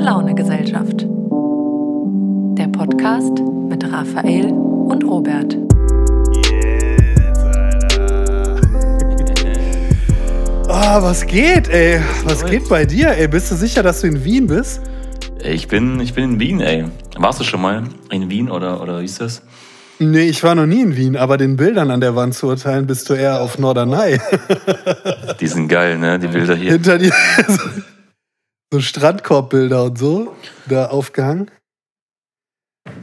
Gute Laune Gesellschaft. Der Podcast mit Raphael und Robert. Yes, Alter. Ah, was geht, ey? Was geht bei dir, ey? Bist du sicher, dass du in Wien bist? Ich bin, ich bin in Wien, ey. Warst du schon mal in Wien oder, oder wie ist das? Nee, ich war noch nie in Wien, aber den Bildern an der Wand zu urteilen, bist du eher auf Norderney. Die sind geil, ne? Die Bilder hier. Hinter dir so, Strandkorbbilder und so, da aufgehangen.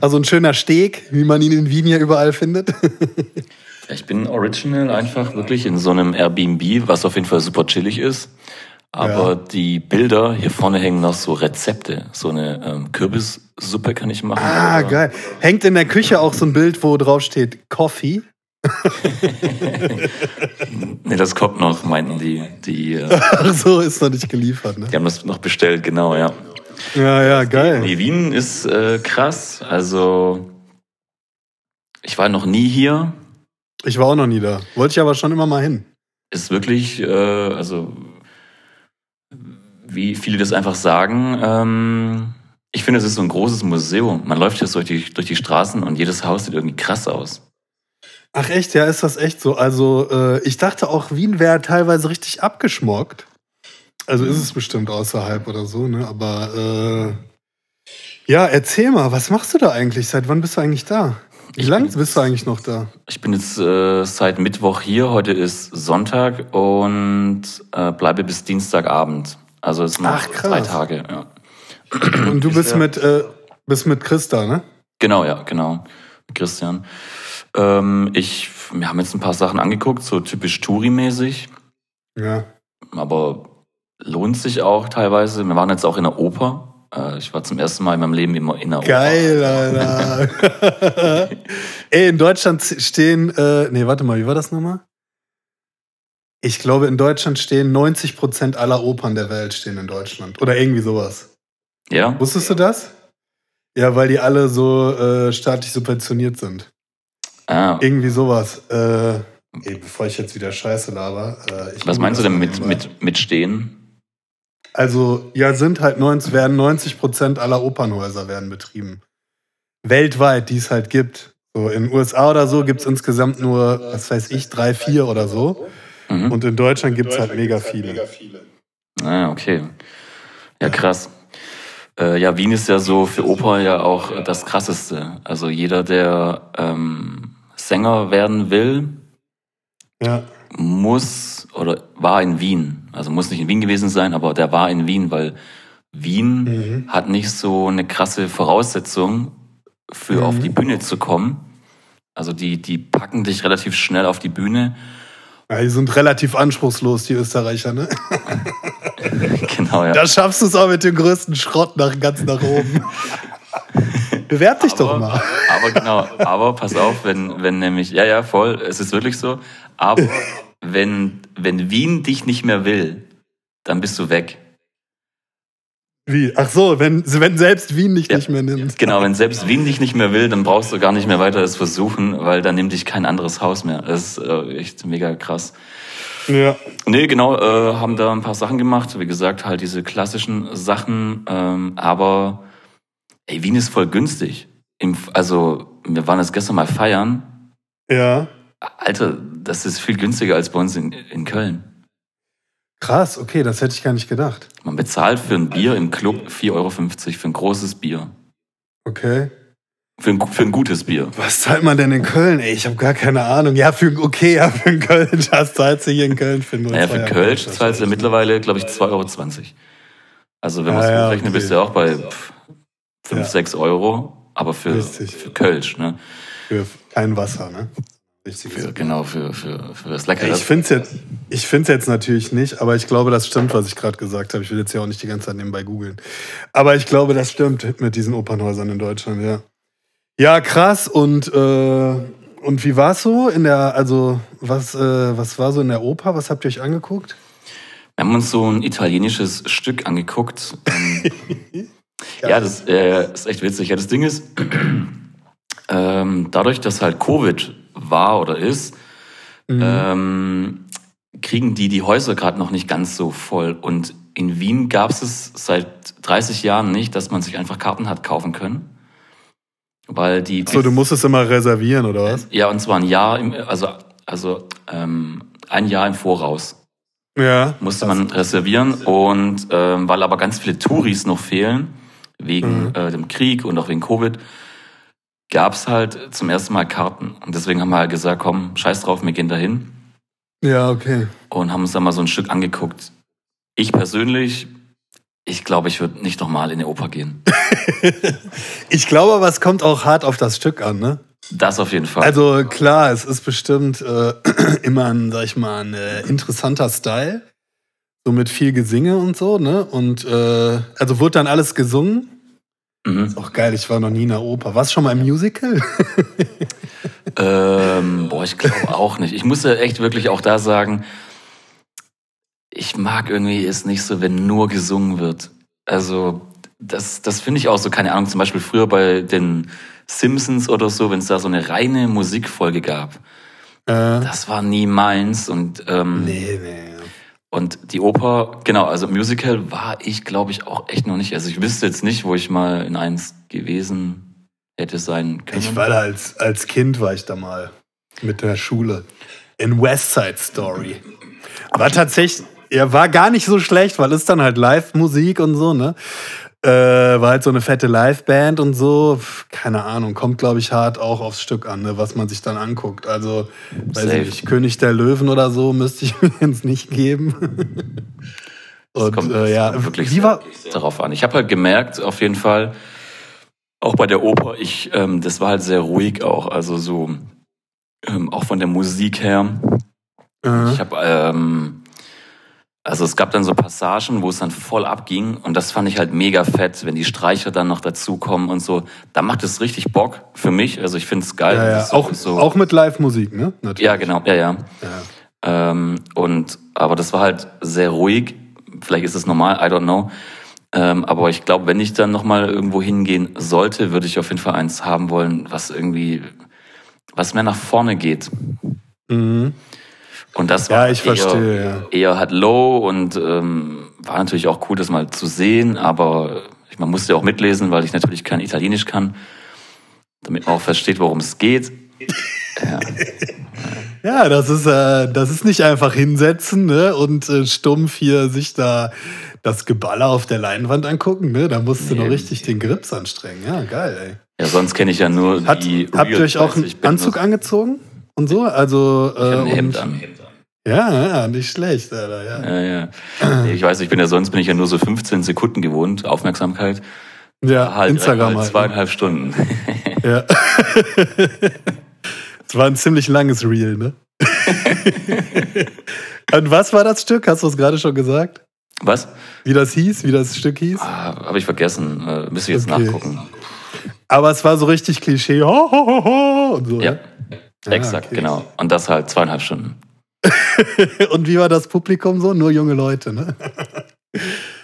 Also ein schöner Steg, wie man ihn in Wien ja überall findet. Ich bin original einfach wirklich in so einem Airbnb, was auf jeden Fall super chillig ist. Aber Ja. die Bilder, hier vorne hängen noch so Rezepte. So eine ähm, Kürbissuppe kann ich machen. Ah, geil. Hängt in der Küche auch so ein Bild, wo drauf steht Coffee. Nee, das kommt noch, meinten die. Die, äh, Ach so, ist noch nicht geliefert, ne? die haben das noch bestellt, genau, ja. Ja, ja, geil. Nee, Wien ist äh, krass. Also, ich war noch nie hier. Ich war auch noch nie da. Wollte ich aber schon immer mal hin. ist wirklich, äh, also wie viele das einfach sagen, ähm, ich finde, es ist so ein großes Museum. Man läuft jetzt durch die, durch die Straßen und jedes Haus sieht irgendwie krass aus. Ach echt, ja, ist das echt so? Also äh, ich dachte auch, Wien wäre teilweise richtig abgeschmockt. Also ist es bestimmt außerhalb oder so, ne? Aber äh, ja, erzähl mal, was machst du da eigentlich? Seit wann bist du eigentlich da? Wie lange bist du eigentlich noch da? Ich bin jetzt äh, seit Mittwoch hier, heute ist Sonntag und äh, bleibe bis Dienstagabend. Also es Ach, krass. drei Tage. Ja. Und du bist mit, äh, bist mit Christa, ne? Genau, ja, genau. Christian. Ähm, ich, wir haben jetzt ein paar Sachen angeguckt, so typisch Touri-mäßig. Ja. aber lohnt sich auch teilweise. Wir waren jetzt auch in der Oper. Äh, Ich war zum ersten Mal in meinem Leben immer in der Geil, Alter. Ey, in Deutschland stehen, äh, nee, warte mal, wie war das nochmal? Ich glaube, in Deutschland stehen 90% aller Opern der Welt stehen in Deutschland. Oder irgendwie sowas. Oper. Ja, Wusstest du das? Ja, weil die alle so äh, staatlich subventioniert sind. Ah, Irgendwie sowas. Äh, ey, bevor ich jetzt wieder Scheiße laber. Äh, ich was meinst du denn mit, mit, mit Stehen? Also, ja, sind halt 90, werden 90 Prozent aller Opernhäuser werden betrieben. Weltweit, die es halt gibt. So in den USA oder so gibt es insgesamt nur, was weiß ich, drei, vier oder so. Mhm. Und in Deutschland gibt es halt mega viele. Ah, okay. Ja, krass. Äh, ja, Wien ist ja so für Oper ja auch das Krasseste. Also jeder, der ähm, Sänger werden will, Ja, muss oder war in Wien. Also muss nicht in Wien gewesen sein, aber der war in Wien, weil Wien Mhm. hat nicht so eine krasse Voraussetzung für Mhm. auf die Bühne zu kommen. Also die, die packen dich relativ schnell auf die Bühne. ja die sind relativ anspruchslos, die Österreicher, ne? genau, ja. Da schaffst du es auch mit dem größten Schrott nach, ganz nach oben. Bewerb dich doch aber, mal. aber genau, aber pass auf, wenn, wenn nämlich, ja, ja, voll, es ist wirklich so, aber wenn, wenn Wien dich nicht mehr will, dann bist du weg. Wie? Ach so, wenn, wenn selbst Wien dich Ja. nicht mehr nimmt. Genau, wenn selbst Wien dich nicht mehr will, dann brauchst du gar nicht mehr weiter es versuchen, weil dann nimmt dich kein anderes Haus mehr. Das ist äh, echt mega krass. Ja. Nee, genau, äh, haben da ein paar Sachen gemacht. Wie gesagt, halt diese klassischen Sachen. Ähm, aber ey, Wien ist voll günstig. Im, also, wir waren jetzt gestern mal feiern. Ja. Alter, das ist viel günstiger als bei uns in, in Köln. Krass, okay, das hätte ich gar nicht gedacht. Man bezahlt für ein Bier im Club 4,50 Euro für ein großes Bier. Okay. Für ein, für ein gutes Bier. Was zahlt man denn in Köln? Ey, ich habe gar keine Ahnung. Ja, für okay, ja, für einen Köln, das zahlst du hier in Köln für nur Naja, für Euro. Kölsch zahlst du mittlerweile, glaube ich, 2,20 Euro. Also wenn man es ja, hochrechnet, okay. bist du auch bei pff, 5, Ja. 6 Euro. Aber für, Richtig. für Kölsch, ne? Für kein Wasser, ne? Für, genau, für, für, für das Leckere. Ich finde es jetzt, ich find's jetzt natürlich nicht, aber ich glaube, das stimmt, was ich gerade gesagt habe. Ich will jetzt ja auch nicht die ganze Zeit nebenbei googeln. Aber ich glaube, das stimmt mit diesen Opernhäusern in Deutschland, ja. Ja, krass. Und, äh, und wie war es so in der, also, was, äh, was war so in der Oper? Was habt ihr euch angeguckt? Wir haben uns so ein italienisches Stück angeguckt. Ähm, ja, das äh, ist echt witzig. Ja, das Ding ist, ähm, dadurch, dass halt Covid war oder ist, Mhm. ähm, kriegen die die Häuser gerade noch nicht ganz so voll. Und in Wien gab es es seit 30 Jahren nicht, dass man sich einfach Karten hat kaufen können. Weil die. So, du musst es immer reservieren, oder was? Ja, und zwar ein Jahr, im, also, also ähm, ein Jahr im Voraus. Ja. Musste man reservieren. Und ähm, weil aber ganz viele Touris noch fehlen, wegen mhm. äh, dem Krieg und auch wegen Covid, gab es halt zum ersten Mal Karten. Und deswegen haben wir halt gesagt, komm, scheiß drauf, wir gehen dahin. Ja, okay. Und haben uns dann mal so ein Stück angeguckt. Ich persönlich, ich glaube, ich würde nicht nochmal in die Oper gehen. ich glaube aber, es kommt auch hart auf das Stück an, ne? Das auf jeden Fall. Also klar, es ist bestimmt äh, immer ein, sag ich mal, ein äh, interessanter Style. So mit viel Gesinge und so, ne? Und äh, also wurde dann alles gesungen. Mhm. Ist auch geil, ich war noch nie in der Oper. Warst du schon mal im Musical? ähm, boah, ich glaube auch nicht. Ich muss ja echt wirklich auch da sagen, ich mag irgendwie es nicht so, wenn nur gesungen wird. Also, das, das finde ich auch so, keine Ahnung, zum Beispiel früher bei den Simpsons oder so, wenn es da so eine reine Musikfolge gab. Äh. Das war nie meins und ähm, nee, nee. Und die Oper, genau, also Musical war ich, glaube ich, auch echt noch nicht. Also ich wüsste jetzt nicht, wo ich mal in eins gewesen hätte sein können. Ich war da als, als Kind, war ich da mal mit der Schule. In West Side Story. War tatsächlich, ja, war gar nicht so schlecht, weil es dann halt Live-Musik und so, ne? Äh, war halt so eine fette Liveband und so. Keine Ahnung, kommt, glaube ich, hart auch aufs Stück an, ne, was man sich dann anguckt. Also, weiß ich nicht, König der Löwen oder so müsste ich mir jetzt nicht geben. und kommt, äh, ja, wirklich wie war darauf an. Ich habe halt gemerkt, auf jeden Fall, auch bei der Oper, ich, ähm, das war halt sehr ruhig auch. Also so, ähm, auch von der Musik her. Mhm. Ich habe ähm, also es gab dann so Passagen, wo es dann voll abging und das fand ich halt mega fett, wenn die Streicher dann noch dazukommen und so. Da macht es richtig Bock für mich. Also ich finde es geil. Ja, ja. So, auch, so. auch mit Live-Musik, ne? Natürlich. Ja, genau. Ja, ja. ja. Ähm, und aber das war halt sehr ruhig. Vielleicht ist es normal, I don't know. Ähm, aber ich glaube, wenn ich dann nochmal irgendwo hingehen sollte, würde ich auf jeden Fall eins haben wollen, was irgendwie, was mehr nach vorne geht. Mhm. Und das war ja, ich eher, verstehe, ja. eher halt low und ähm, war natürlich auch cool, das mal zu sehen, aber man musste auch mitlesen, weil ich natürlich kein Italienisch kann, damit man auch versteht, worum es geht. Ja. ja, das ist, äh, das ist nicht einfach hinsetzen ne? und äh, stumpf hier sich da das Geballer auf der Leinwand angucken. Ne? Da musst du nee. noch richtig den Grips anstrengen. Ja, geil, ey. Ja, sonst kenne ich ja nur Hat, die Habt ihr euch auch einen Anzug angezogen und so? Also, äh, ich ein Hemd an. Ja, ja, nicht schlecht, Alter, ja. Ja, ja. Ich weiß, ich bin ja sonst bin ich ja nur so 15 Sekunden gewohnt, Aufmerksamkeit. Ja, halt Instagram halt. Zweieinhalb Stunden. Ja. Es war ein ziemlich langes Reel, ne? Und was war das Stück? Hast du es gerade schon gesagt? Was? Wie das hieß, wie das Stück hieß? Ah, Habe ich vergessen. Äh, müsste ich jetzt okay. nachgucken. Aber es war so richtig Klischee. Ho, ho, ho, und so, ja, ne? Exakt, okay. genau. Und das halt zweieinhalb Stunden. Und wie war das Publikum so? Nur junge Leute, ne?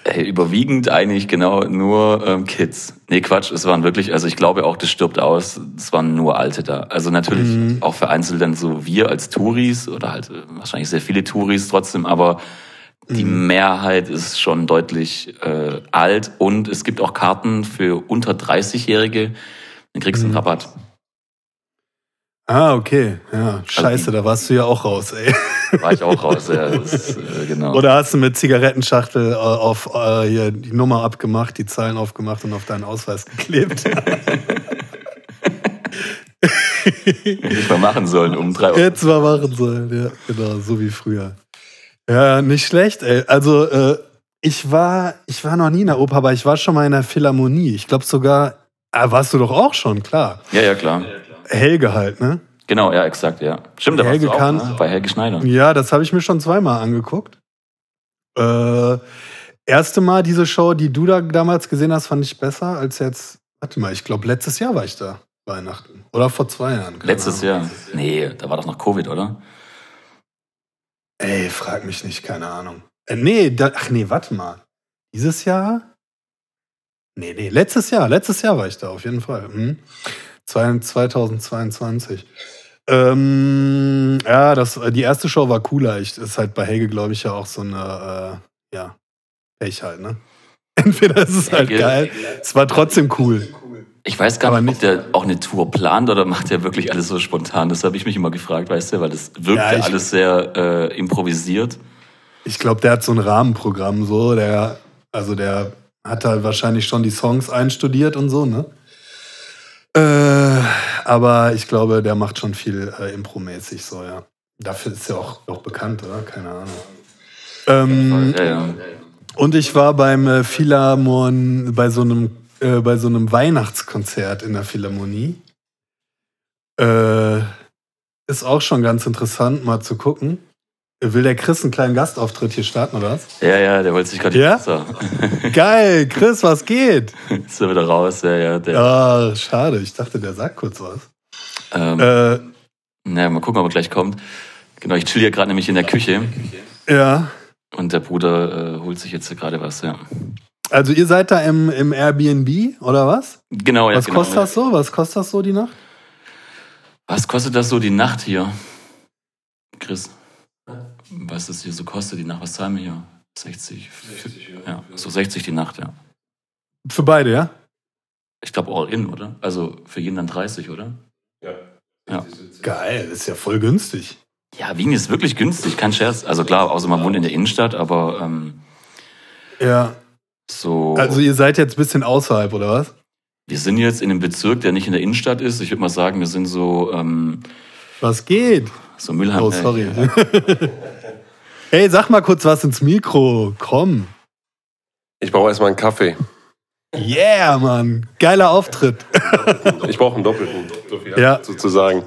Hey, überwiegend eigentlich genau nur ähm, Kids. Nee, Quatsch, es waren wirklich, also ich glaube auch, das stirbt aus, es waren nur Alte da. Also natürlich mhm. auch vereinzelt dann so wir als Touris oder halt äh, wahrscheinlich sehr viele Touris trotzdem, aber die mhm. Mehrheit ist schon deutlich äh, alt und es gibt auch Karten für unter 30-Jährige, dann kriegst du einen mhm. Rabatt. Ah, okay. Ja, scheiße, also, da warst du ja auch raus, ey. War ich auch raus, ja. Ist, äh, genau. Oder hast du mit Zigarettenschachtel äh, auf äh, hier die Nummer abgemacht, die Zahlen aufgemacht und auf deinen Ausweis geklebt? Hätte mal machen sollen, um drei Uhr. Jetzt mal machen sollen, ja, genau, so wie früher. Ja, nicht schlecht, ey. Also, äh, ich war, ich war noch nie in der Oper, aber ich war schon mal in der Philharmonie. Ich glaube sogar, äh, warst du doch auch schon, klar. Ja, ja, klar. Helge halt, ne? Genau, ja, exakt, ja. Stimmt, da Helge warst du auch, ne? bei Helge Schneider. Ja, das habe ich mir schon zweimal angeguckt. Äh, erste Mal diese Show, die du da damals gesehen hast, fand ich besser als jetzt. Warte mal, ich glaube, letztes Jahr war ich da. Weihnachten. Oder vor zwei Jahren. Letztes Ahnung. Jahr. Nee, da war doch noch Covid, oder? Ey, frag mich nicht, keine Ahnung. Äh, nee, da, ach nee, warte mal. Dieses Jahr? Nee, nee, letztes Jahr. Letztes Jahr war ich da, auf jeden Fall. Hm. 2022. Ähm, ja, das, die erste Show war cooler. Ich, ist halt bei Helge, glaube ich, ja auch so eine, äh, ja, Pech halt, ne? Entweder ist es halt geil, es war trotzdem cool. Ich weiß gar nicht, ob der auch eine Tour plant oder macht er wirklich alles so spontan. Das habe ich mich immer gefragt, weißt du, weil das wirkt ja, alles sehr äh, improvisiert. Ich glaube, der hat so ein Rahmenprogramm so, der, also der hat halt wahrscheinlich schon die Songs einstudiert und so, ne? Äh, aber ich glaube, der macht schon viel äh, Impro-mäßig so, ja. Dafür ist er auch, auch bekannt, oder? Keine Ahnung. Ähm, ja, ja. Und ich war beim äh, Philharmon bei so einem äh, bei so einem Weihnachtskonzert in der Philharmonie. Äh, ist auch schon ganz interessant, mal zu gucken. Will der Chris einen kleinen Gastauftritt hier starten, oder was? Ja, ja, der wollte sich gerade. Ja? Geil, Chris, was geht? Ist er wieder raus, ja, ja. Der. Ah, schade, ich dachte, der sagt kurz was. Ähm, äh, naja, mal gucken, ob er gleich kommt. Genau, ich chill hier gerade nämlich in der Küche. Ja. Und der Bruder äh, holt sich jetzt gerade was, ja. Also ihr seid da im, im Airbnb oder was? Genau, ja. Was genau, kostet das so? Was kostet das so die Nacht? Was kostet das so die Nacht hier? Chris, was das hier so kostet, die Nacht, was zahlen wir hier? 60. 60 ja. ja. So 60 die Nacht, ja. Für beide, ja? Ich glaube all in, oder? Also für jeden dann 30, oder? Ja. ja. Geil, das ist ja voll günstig. Ja, Wien ist wirklich günstig, kein Scherz. Also klar, außer man wohnt in der Innenstadt, aber ähm, ja. So. Also ihr seid jetzt ein bisschen außerhalb, oder was? Wir sind jetzt in einem Bezirk, der nicht in der Innenstadt ist. Ich würde mal sagen, wir sind so. Ähm, was geht? So Mülheim. Oh, sorry. Ey, sag mal kurz was ins Mikro. Komm. Ich brauche erstmal einen Kaffee. Yeah, Mann. Geiler Auftritt. Ich brauche einen doppelten, ja. sozusagen.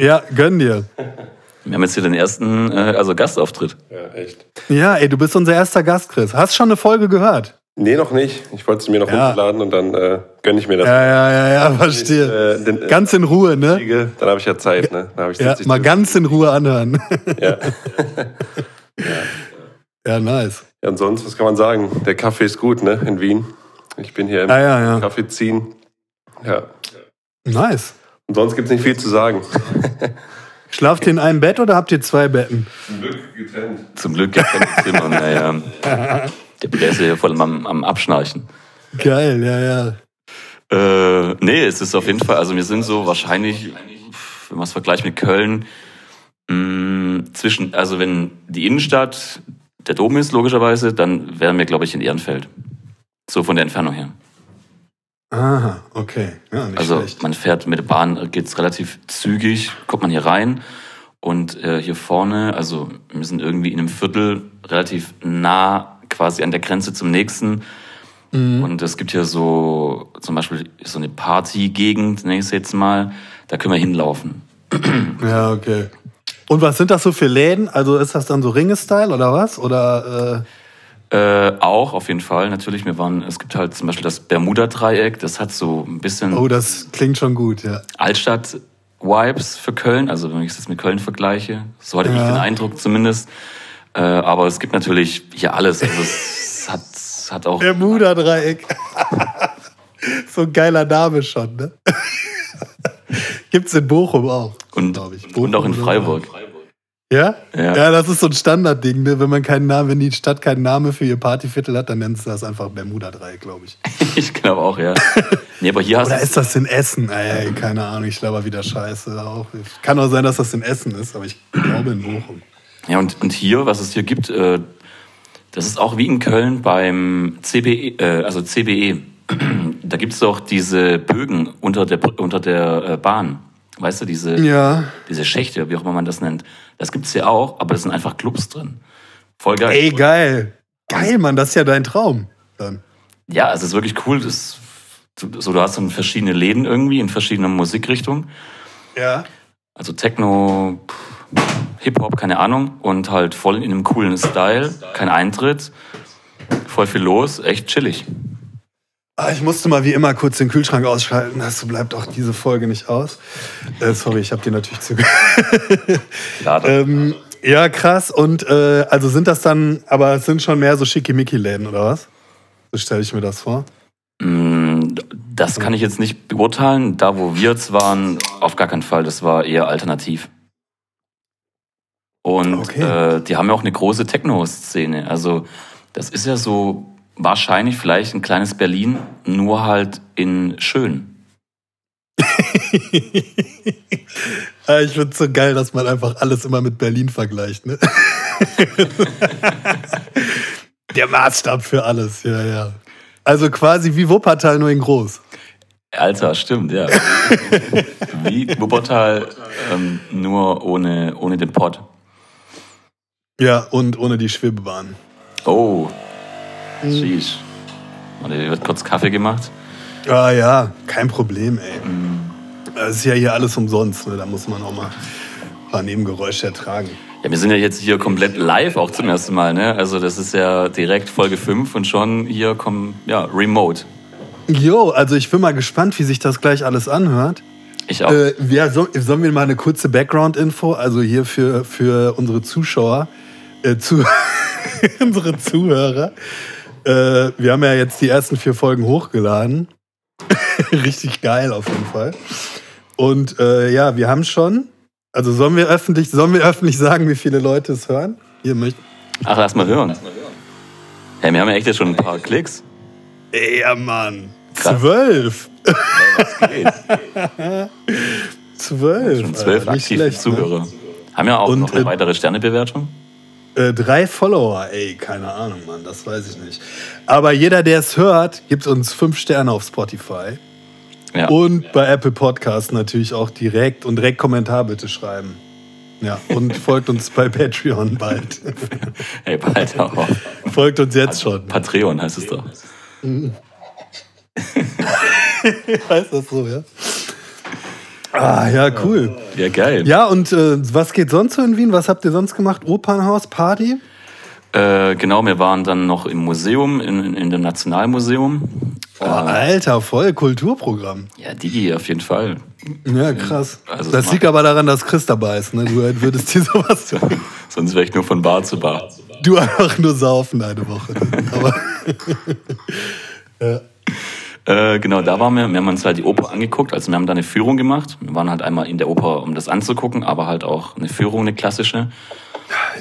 Ja, gönn dir. Wir haben jetzt hier den ersten äh, also Gastauftritt. Ja, echt. Ja, ey, du bist unser erster Gast, Chris. Hast schon eine Folge gehört? Nee, noch nicht. Ich wollte es mir noch ja. runterladen und dann äh, gönne ich mir das. Ja, ja, ja, ja, verstehe. Ich, äh, den, ganz in Ruhe, ne? Dann habe ich ja Zeit, ne? Dann ich ja, mal ganz in Ruhe anhören. Ja. ja. ja, nice. Ja, und sonst, was kann man sagen? Der Kaffee ist gut, ne? In Wien. Ich bin hier im ah, ja, ja. Kaffee ziehen. Ja. Nice. Und sonst gibt es nicht viel zu sagen. Schlaft ihr in einem Bett oder habt ihr zwei Betten? Zum Glück getrennt. Zum Glück getrennt Zimmer, naja. Der Bruder ist ja voll am, am Abschnarchen. Geil, ja, ja. Äh, nee, es ist auf jeden Fall, also wir sind so wahrscheinlich, wenn man es vergleicht mit Köln, mh, mm, zwischen, also wenn die Innenstadt der Dom ist, logischerweise, dann wären wir, glaube ich, in Ehrenfeld. So von der Entfernung her. Aha, okay. Ja, also schlecht. man fährt mit der Bahn, geht es relativ zügig, kommt man hier rein und äh, hier vorne, also wir sind irgendwie in einem Viertel relativ nah quasi an der Grenze zum nächsten. Mhm. Und es gibt hier so zum Beispiel so eine Partygegend, nenne ich es jetzt mal, da können wir hinlaufen. Ja, okay. Und was sind das so für Läden? Also ist das dann so Ringe-Style oder was? Oder äh äh, auch auf jeden Fall natürlich. Wir waren, es gibt halt zum Beispiel das Bermuda-Dreieck. Das hat so ein bisschen. Oh, das klingt schon gut, ja. Altstadt-Vibes für Köln. Also wenn ich das mit Köln vergleiche, so hatte ja. ich den Eindruck zumindest. Äh, aber es gibt natürlich hier alles. Also es hat, es hat auch. Bermuda-Dreieck. so ein geiler Name schon, ne? Gibt's in Bochum auch. Und, Bochum und auch in Freiburg. Ja? ja? Ja, das ist so ein Standardding, ne? Wenn man keinen Namen, wenn die Stadt keinen Namen für ihr Partyviertel hat, dann nennt sie das einfach Bermuda-Dreieck, glaube ich. ich glaube auch, ja. Nee, aber hier hast Oder ist das in Essen? Ey, keine Ahnung, ich glaube wieder scheiße. Auch. Kann auch sein, dass das in Essen ist, aber ich glaube in Bochum. Ja, und, und hier, was es hier gibt, äh, das ist auch wie in Köln beim CBE, äh, also CBE. Da gibt es doch diese Bögen unter der, unter der äh, Bahn. Weißt du, diese, ja. diese Schächte, wie auch immer man das nennt. Das gibt es hier auch, aber das sind einfach Clubs drin. Voll geil. Ey, geil. Geil, Mann, das ist ja dein Traum. Dann. Ja, es ist wirklich cool. Das, so, du hast dann verschiedene Läden irgendwie in verschiedenen Musikrichtungen. Ja. Also Techno, Hip-Hop, keine Ahnung. Und halt voll in einem coolen Style. Kein Eintritt. Voll viel los. Echt chillig. Ah, ich musste mal wie immer kurz den Kühlschrank ausschalten. Das bleibt auch diese Folge nicht aus. Äh, sorry, ich habe dir natürlich zugehört. ähm, ja, krass. Und äh, also sind das dann, aber es sind schon mehr so schickimicki-Läden, oder was? So stelle ich mir das vor. Mm, das kann ich jetzt nicht beurteilen. Da, wo wir jetzt waren, auf gar keinen Fall. Das war eher alternativ. Und okay. äh, die haben ja auch eine große Techno-Szene. Also das ist ja so wahrscheinlich vielleicht ein kleines Berlin, nur halt in schön. Äh, ich finde es so geil, dass man einfach alles immer mit Berlin vergleicht. Ne? Der Maßstab für alles, ja, ja. Also quasi wie Wuppertal, nur in groß. Alter, stimmt, ja. Wie Wuppertal, ähm, nur ohne, ohne den Pott. Ja, und ohne die Schwebebahn. Oh, sheesh. Und hier wird kurz Kaffee gemacht. Ah ja, kein Problem, ey. Das ist ja hier alles umsonst, ne? da muss man auch mal ein paar Nebengeräusche ertragen. Ja, wir sind ja jetzt hier komplett live auch zum ersten Mal, ne? Also das ist ja direkt Folge 5 und schon hier kommen, ja, remote. Jo, also ich bin mal gespannt, wie sich das gleich alles anhört. Ich auch. Äh, ja, so, sollen wir mal eine kurze Background-Info, also hier für, für unsere Zuschauer, äh, zu, unsere Zuhörer. Äh, wir haben ja jetzt die ersten vier Folgen hochgeladen. Richtig geil auf jeden Fall. Und äh, ja, wir haben schon, also sollen wir öffentlich, sollen wir öffentlich sagen, wie viele Leute es hören? Hier möchte. Ach, lass mal hören. Ja, wir haben ja echt jetzt schon ein paar Klicks. Ey, ja, Mann. Krass. Zwölf. Geht? Zwölf. Schon zwölf aktive ne? Zuhörer. Haben ja auch Und, noch eine äh, weitere Sternebewertung. Äh, drei Follower, ey, keine Ahnung, Mann, das weiß ich nicht. Aber jeder, der es hört, gibt uns fünf Sterne auf Spotify. Ja. Und bei Apple Podcasts natürlich auch direkt und direkt Kommentar bitte schreiben. Ja, und folgt uns bei Patreon bald. Ey, bald auch. folgt uns jetzt schon. Patreon heißt es doch. Heißt das so, ja? Ah, ja, cool. Ja, geil. Ja, und äh, was geht sonst so in Wien? Was habt ihr sonst gemacht? Opernhaus, Party? Äh, genau, wir waren dann noch im Museum, in, in, dem Nationalmuseum. Oh, Alter, voll Kulturprogramm. Ja, Digi, auf jeden Fall. Ja, krass. Also das liegt aber daran, dass Chris dabei ist. Ne? Du würdest dir sowas. Sonst wäre ich nur von Bar zu Bar. Du einfach nur saufen eine Woche. Aber Äh, genau, da waren wir. Wir haben uns halt die Oper angeguckt. Also wir haben da eine Führung gemacht. Wir waren halt einmal in der Oper, um das anzugucken, aber halt auch eine Führung, eine klassische,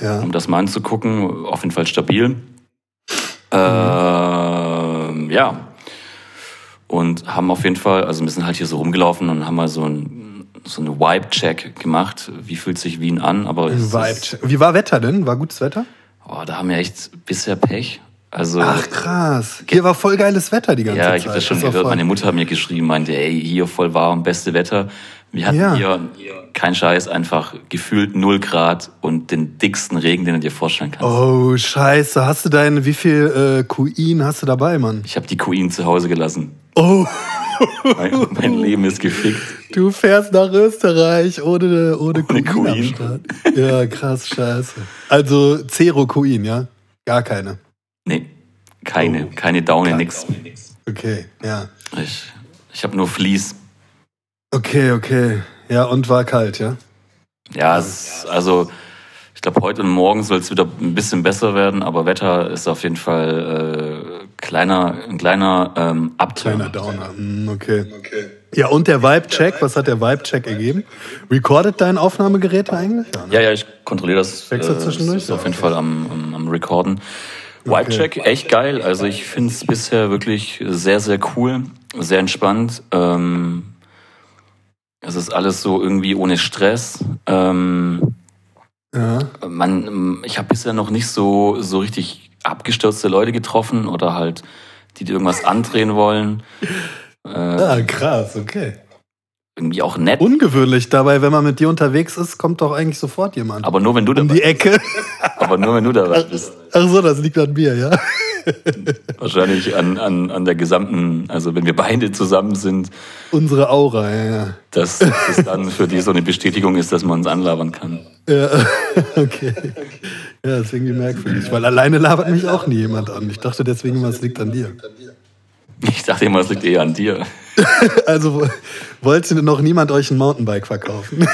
ja. um das mal anzugucken. Auf jeden Fall stabil. Ähm, ja. Und haben auf jeden Fall, also wir sind halt hier so rumgelaufen und haben mal so ein so eine Vibe-Check gemacht. Wie fühlt sich Wien an? Aber es ist- Vibe. Wie war Wetter denn? War gutes Wetter? Oh, da haben wir echt bisher Pech. Also Ach krass. Hier war voll geiles Wetter die ganze Ja, Zeit. ich habe das schon auch gehört. Meine Mutter hat mir geschrieben, meinte, ey, hier voll warm, beste Wetter. Wir hatten Ja. hier, kein Scheiß, einfach gefühlt 0 Grad und den dicksten Regen, den du dir vorstellen kannst. Oh, scheiße. Hast du deine, wie viel äh, Queen hast du dabei, Mann? Ich habe die Queen zu Hause gelassen. Oh, Mein, mein Leben ist gefickt. du fährst nach Österreich ohne, ohne Queen, am Queen. Start. Ja, krass, scheiße. Also Zero Queen, ja? Gar keine. Nee, keine, keine Daune, nix. Okay, ja. Ich, ich habe nur Vlies. Okay, okay. Ja, und war kalt, ja? Ja, es ist, also ich glaube, heute und morgen soll es wieder ein bisschen besser werden, aber Wetter ist auf jeden Fall äh, kleiner, ein kleiner ähm, Abturn. Kleiner Downer. Hm, okay. Ja, und der Vibe-Check, was hat der Vibe-Check ergeben? Recordet dein Aufnahmegerät eigentlich? Ja, ne? Ja, ja, ich kontrolliere das. Wechselt äh, zwischendurch? Ist auf Ja, jeden Fall am, am, am Recorden. Vibe-Check, echt geil. Also ich finde es bisher wirklich sehr, sehr cool, sehr entspannt. Ähm, es ist alles so irgendwie ohne Stress. Ähm, Ja. man, ich habe bisher noch nicht so, so richtig abgestürzte Leute getroffen oder halt, die dir irgendwas andrehen wollen. Äh, Ah, krass, okay. Irgendwie auch nett, Ungewöhnlich dabei, wenn man mit dir unterwegs ist, kommt doch eigentlich sofort jemand. aber nur wenn du um dabei die Ecke. aber nur wenn du dabei bist. Ach so, das liegt an mir, ja? Wahrscheinlich an, an, an der gesamten, also wenn wir beide zusammen sind, Unsere Aura, ja, ja. dass es dann für die so eine Bestätigung ist, dass man uns anlabern kann. Ja, okay. Ja, das ist irgendwie merkwürdig, weil alleine labert mich auch nie jemand an. Ich dachte deswegen immer, es liegt an dir. Ich dachte immer, das liegt eher an dir. Also wollte noch niemand euch ein Mountainbike verkaufen?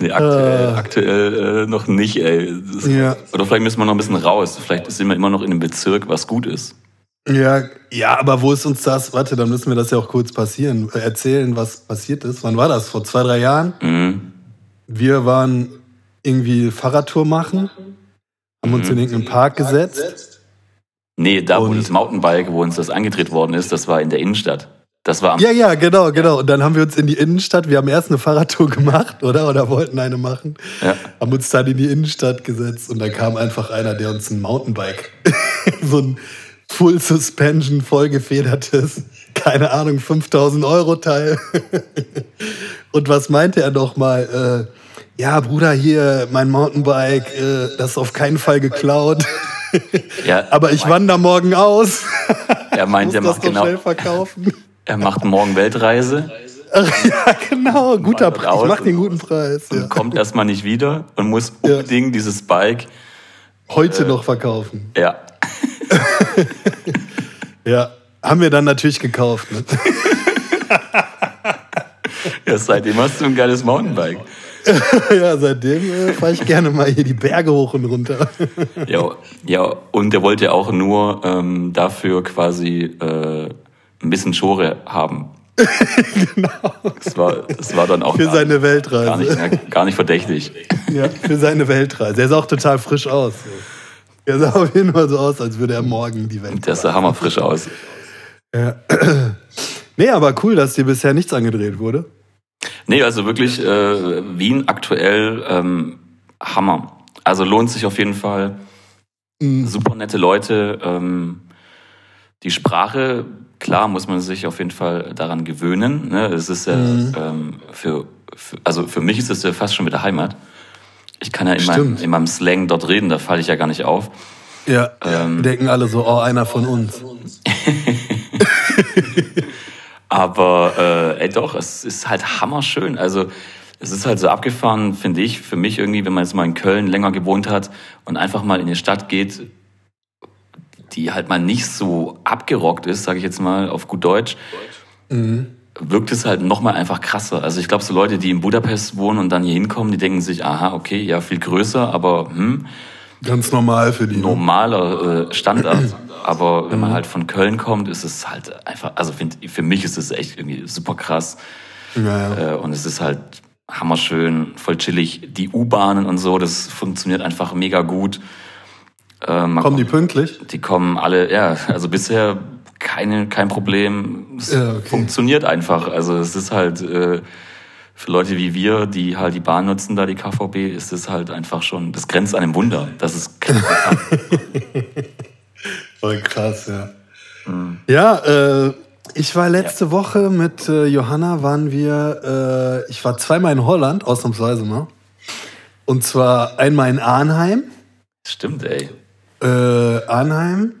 Nee, aktuell, aktuell äh, noch nicht, ey. Das, Ja. Oder vielleicht müssen wir noch ein bisschen raus. Vielleicht sind wir immer noch in einem Bezirk, was gut ist. Ja, ja, aber wo ist uns das? Warte, dann müssen wir das ja auch kurz passieren, äh, erzählen, was passiert ist. Wann war das? Vor zwei, drei Jahren? Mhm. Wir waren irgendwie Fahrradtour machen, haben uns Mhm. in irgendeinen Park gesetzt. Nee, da wo Und- das Mountainbike, wo uns das angedreht worden ist, das war in der Innenstadt. Das war Ja, ja, genau, genau. Und dann haben wir uns in die Innenstadt, wir haben erst eine Fahrradtour gemacht, oder? Oder wollten eine machen. Ja. Haben uns dann in die Innenstadt gesetzt und dann kam einfach einer, der uns ein Mountainbike, so ein Full Suspension, vollgefedertes, keine Ahnung, 5000 Euro Teil. und was meinte er noch mal? Äh, ja, Bruder, hier, mein Mountainbike, äh, das ist auf keinen Fall geklaut. Ja, Aber ich wandere morgen aus. er meint, er macht genau, schnell verkaufen. er macht morgen Weltreise Ach, ja, genau, guter Preis. Ich mach den guten Preis. und Ja. kommt erstmal nicht wieder und muss Ja. unbedingt dieses Bike, Heute noch verkaufen. ja, Ja, haben wir dann natürlich gekauft. Ne? ja seitdem hast du ein geiles Mountainbike. ja, seitdem äh, fahre ich gerne mal hier die Berge hoch und runter. Ja, ja, und er wollte auch nur ähm, dafür quasi äh, ein bisschen Schore haben. genau. Das war, das war dann auch Für gar, seine gar, Weltreise. nicht, mehr- gar nicht verdächtig. Ja, für seine Weltreise. Er sah auch total frisch aus. Er sah auf jeden Fall so aus, als würde er morgen die Welt. Der sah hammerfrisch aus. Ja. Nee, aber cool, dass dir bisher nichts angedreht wurde. Nee, also wirklich äh, Wien aktuell ähm, Hammer. Also lohnt sich auf jeden Fall. Mhm. Super nette Leute. Ähm, die Sprache, klar, muss man sich auf jeden Fall daran gewöhnen. Ne? Es ist ja Mhm. ähm, für, für, also für mich ist es ja fast schon wieder Heimat. Ich kann ja in meinem, Stimmt. in meinem Slang dort reden, da falle ich ja gar nicht auf. Ja, Ähm. denken alle so, oh, einer von uns. Aber äh, ey, doch, es ist halt hammerschön. Also es ist halt so abgefahren, finde ich, für mich irgendwie, wenn man jetzt mal in Köln länger gewohnt hat und einfach mal in eine Stadt geht, die halt mal nicht so abgerockt ist, sage ich jetzt mal auf gut Deutsch, wirkt es halt nochmal einfach krasser. Also ich glaube, so Leute, die in Budapest wohnen und dann hier hinkommen, die denken sich, aha, okay, ja, viel größer, aber hm, Ganz normal für die. ne? normaler äh, Standard. Aber wenn man halt von Köln kommt, ist es halt einfach, also find, für mich ist es echt irgendwie super krass. Ja, ja. Äh, und es ist halt hammerschön, voll chillig. Die U-Bahnen und so, das funktioniert einfach mega gut. Äh, man Kommen die pünktlich? die kommen alle, ja, also bisher keine, kein Problem. Es Ja, okay. funktioniert einfach. Also es ist halt äh, für Leute wie wir, die halt die Bahn nutzen, da die KVB, ist es halt einfach schon, das grenzt an einem Wunder. Das ist Voll krass, ja. Mhm. Ja, äh, ich war letzte Woche mit äh, Johanna, waren wir, äh, ich war zweimal in Holland, ausnahmsweise mal. Und zwar einmal in Arnheim, Stimmt, ey. äh, Arnheim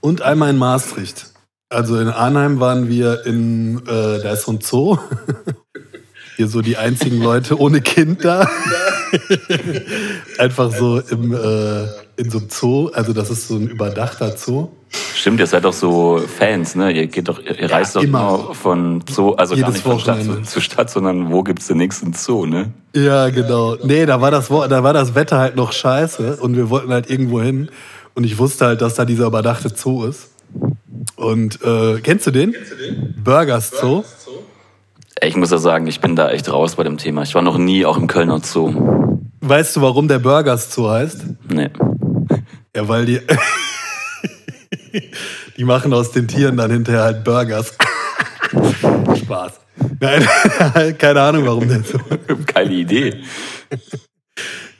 und einmal in Maastricht. Also in Arnheim waren wir in, äh, da ist so ein Zoo. Hier so die einzigen Leute ohne Kind da. Einfach so im, äh, in so einem Zoo. Also das ist so ein überdachter Zoo. Stimmt, ihr seid doch so Fans, ne? Ihr geht doch, ihr ihr reist doch immer. von Zoo, also gar Jedes nicht von Stadt zu, Stadt, sondern wo gibt's den nächsten Zoo, ne? Ja, genau. Nee, da war, das, da war das Wetter halt noch scheiße und wir wollten halt irgendwo hin. Und ich wusste halt, dass da dieser überdachte Zoo ist. Und äh, kennst du den? Burgers Zoo. Ich muss ja sagen, ich bin da echt raus bei dem Thema. Ich war noch nie auch im Kölner Zoo. Weißt du, warum der Burgers Zoo heißt? Nee. Ja, weil die. die machen aus den Tieren dann hinterher halt Burgers. Spaß. Nein, keine Ahnung, warum der so. Keine Idee.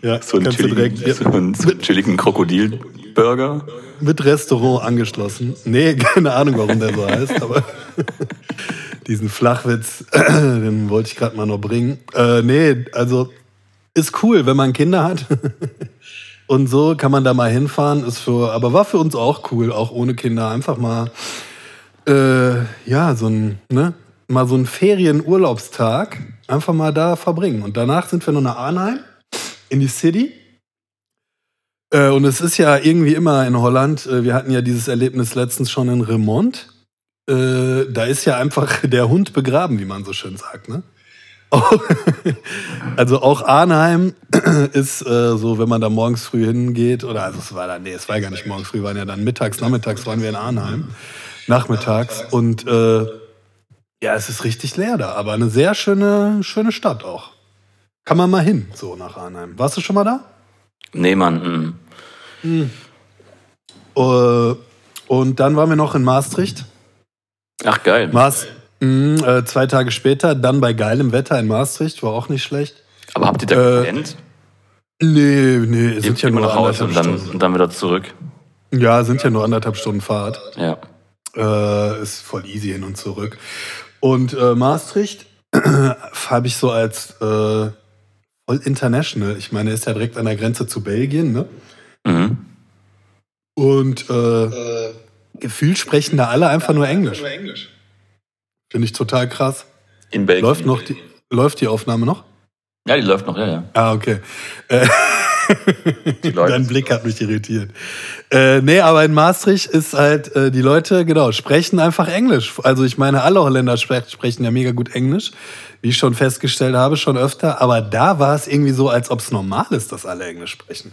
Ja, So einen du chilligen, direkt so einen, so einen chilligen Krokodilburger. mit Restaurant angeschlossen. Nee, keine Ahnung, warum der so heißt, aber diesen Flachwitz, den wollte ich gerade mal noch bringen. Äh, nee, also ist cool, wenn man Kinder hat. Und so kann man da mal hinfahren, ist für, aber war für uns auch cool, auch ohne Kinder. Einfach mal, äh, ja, so ein, ne, mal so einen Ferienurlaubstag einfach mal da verbringen. Und danach sind wir noch nach Arnheim in die City. Äh, und es ist ja irgendwie immer in Holland, äh, wir hatten ja dieses Erlebnis letztens schon in Remont. Äh, da ist ja einfach der Hund begraben, wie man so schön sagt, ne? also auch Arnheim ist äh, so, wenn man da morgens früh hingeht, oder also es war dann, nee, es war gar nicht morgens früh, waren ja dann mittags, nachmittags waren wir in Arnheim, nachmittags und äh, ja, es ist richtig leer da, aber eine sehr schöne, schöne Stadt auch. Kann man mal hin, so nach Arnheim. Warst du schon mal da? Nee, Mann. Äh, und dann waren wir noch in Maastricht. Ach, geil. Maas, mh, äh, zwei Tage später, dann bei geilem Wetter in Maastricht, war auch nicht schlecht. Aber habt ihr da Äh, gepennt? Nee, nee, sind ja Immer nur nach Hause und dann, und dann wieder zurück. Ja, sind ja nur anderthalb Stunden Fahrt. Ja. Äh, ist voll easy hin und zurück. Und äh, Maastricht habe ich so als äh, voll international. Ich meine, ist ja direkt an der Grenze zu Belgien, ne? Mhm. Und äh, gefühlt sprechen da alle einfach nur Englisch. Finde ich total krass. In Belgien. Läuft noch die, läuft die Aufnahme noch? Ja, die läuft noch, ja, ja. Ah, okay. Äh, Dein Blick hat mich irritiert. Äh, nee, aber in Maastricht ist halt, äh, die Leute, genau, sprechen einfach Englisch. Also ich meine, alle Holländer spre sprechen ja mega gut Englisch, wie ich schon festgestellt habe, schon öfter. Aber da war es irgendwie so, als ob es normal ist, dass alle Englisch sprechen.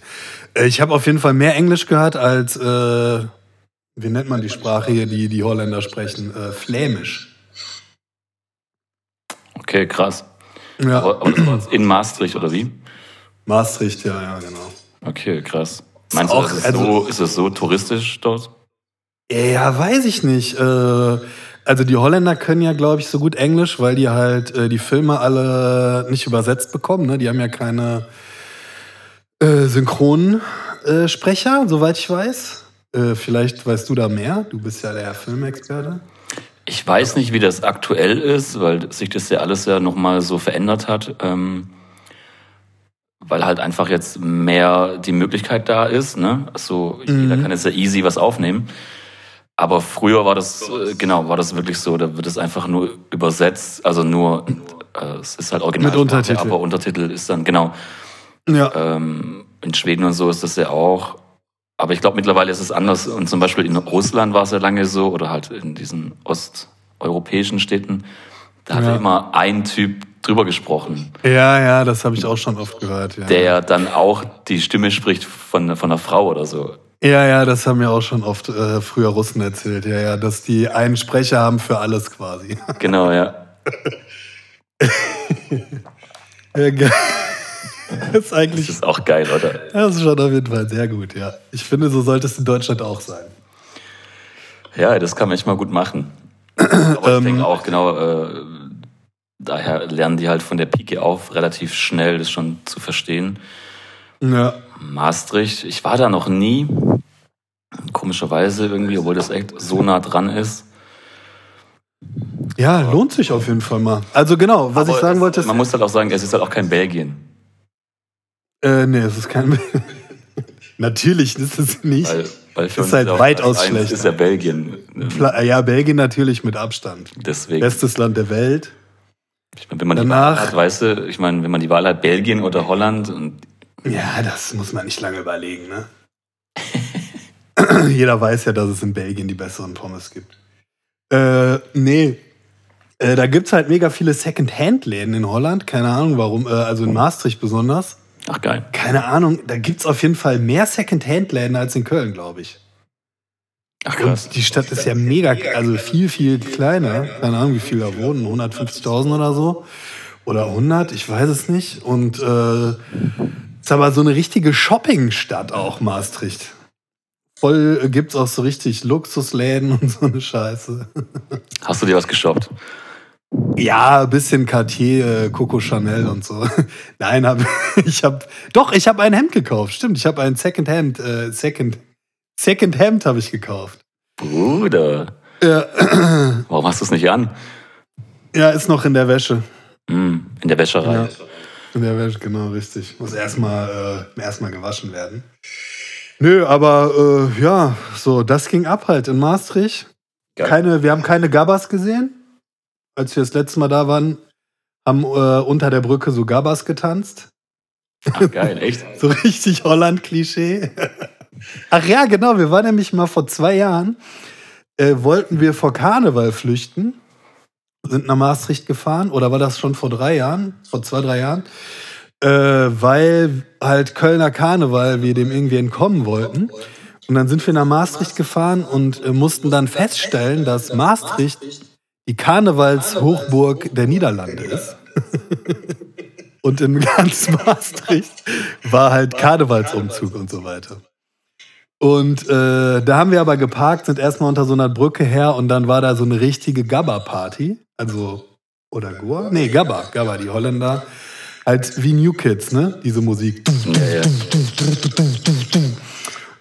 Äh, ich habe auf jeden Fall mehr Englisch gehört als, äh, wie nennt man die Sprache hier, die die Holländer sprechen? Äh, Flämisch. Okay, krass. Ja, Aber, aber das war in Maastricht, oder wie? Maastricht, ja, ja, genau. Okay, krass. Meinst auch- du, ist es, also- so, ist es so touristisch dort? Ja, weiß ich nicht. Äh, also die Holländer können ja, glaube ich, so gut Englisch, weil die halt äh, die Filme alle nicht übersetzt bekommen. Ne? Die haben ja keine äh, Synchronsprecher, soweit ich weiß. Vielleicht weißt du da mehr. Du bist ja der Filmexperte. Ich weiß nicht, wie das aktuell ist, weil sich das ja alles ja nochmal so verändert hat. Ähm, weil halt einfach jetzt mehr die Möglichkeit da ist. Ne? Also jeder kann jetzt ja easy was aufnehmen. Aber früher war das, äh, genau, war das wirklich so, da wird es einfach nur übersetzt, also nur, äh, es ist halt original, Untertitel. aber Untertitel ist dann, genau, Ja. ähm, in Schweden und so ist das ja auch. Aber ich glaube, mittlerweile ist es anders. Und zum Beispiel in Russland war es ja lange so, oder halt in diesen osteuropäischen Städten, da hat Ja. ja immer ein Typ drüber gesprochen, ja, ja, das habe ich auch schon oft gehört. Ja. der dann auch die Stimme spricht von, von einer Frau oder so. ja, ja, das haben mir auch schon oft äh, früher Russen erzählt. Ja, ja, dass die einen Sprecher haben für alles quasi. Genau, ja. Ja, geil. das ist eigentlich Das ist auch geil, oder? Das ist schon auf jeden Fall sehr gut, ja. Ich finde, so sollte es in Deutschland auch sein. Ja, das kann man echt mal gut machen. Aber Ähm. ich denke auch, genau, äh, daher lernen die halt von der Pike auf relativ schnell das schon zu verstehen. Ja. Maastricht, ich war da noch nie. Komischerweise irgendwie, obwohl das echt so nah dran ist. Ja, lohnt sich auf jeden Fall mal. Also genau, was Aber ich sagen wollte ist. Man muss halt auch sagen, es ist halt auch kein Belgien. Äh, nee, es ist kein. Natürlich ist es nicht. Weil, weil für Ist halt auch weitaus schlechter. ist ja Belgien. Pla- Ja, Belgien natürlich mit Abstand. Deswegen, Bestes Land der Welt. ich meine, wenn man die Danach- Wahl hat, weißt du, ich meine, wenn man die Wahl hat, Belgien oder Holland, und Ja, das muss man nicht lange überlegen, ne? Jeder weiß ja, dass es in Belgien die besseren Pommes gibt. Äh, nee. Äh, da gibt es halt mega viele Second-Hand-Läden in Holland. Keine Ahnung warum. Äh, also in Maastricht besonders. Ach geil. Keine Ahnung, da gibt es auf jeden Fall mehr Second-Hand-Läden als in Köln, glaube ich. Ach krass. Und die Stadt ist ja mega, also viel, viel kleiner. Keine Ahnung, wie viel da wohnen. 150.000 oder so. Oder 100, ich weiß es nicht. Und äh, ist aber so eine richtige Shoppingstadt auch, Maastricht. Voll äh, gibt's auch so richtig Luxusläden und so eine Scheiße. Hast du dir was geshoppt? Ja, ein bisschen Cartier, äh, Coco Chanel und so. Nein, hab, ich habe doch, ich habe ein Hemd gekauft. Stimmt, ich habe ein Second-Hand, äh, Second, Second Hemd habe ich gekauft. Bruder, Ja, warum hast du es nicht an? ja, ist noch in der Wäsche. Hm, in der Wäscherei. Ja. In der Wäsche, genau, richtig. Muss erstmal äh, erstmal gewaschen werden. Nö, aber äh, ja, so, das ging ab halt in Maastricht. Geil. Keine, wir haben keine Gabas gesehen. Als wir das letzte Mal da waren, haben äh, unter der Brücke so Gabas getanzt. Ach geil, echt? So richtig Holland-Klischee. Ach ja, genau, wir waren nämlich mal vor zwei Jahren, äh, wollten wir vor Karneval flüchten, sind nach Maastricht gefahren, oder war das schon vor drei Jahren, vor zwei, drei Jahren, äh, weil halt Kölner Karneval wir dem irgendwie entkommen wollten. Und dann sind wir nach Maastricht gefahren und äh, mussten dann feststellen, dass Maastricht die Karnevalshochburg der Niederlande ist. Und in ganz Maastricht war halt Karnevalsumzug und so weiter. Und äh, da haben wir aber geparkt, sind erstmal unter so einer Brücke her und dann war da so eine richtige Gabba-Party. Also, oder Goa? Nee, Gabba, Gabba, die Holländer. Halt wie New Kids, ne? Diese Musik.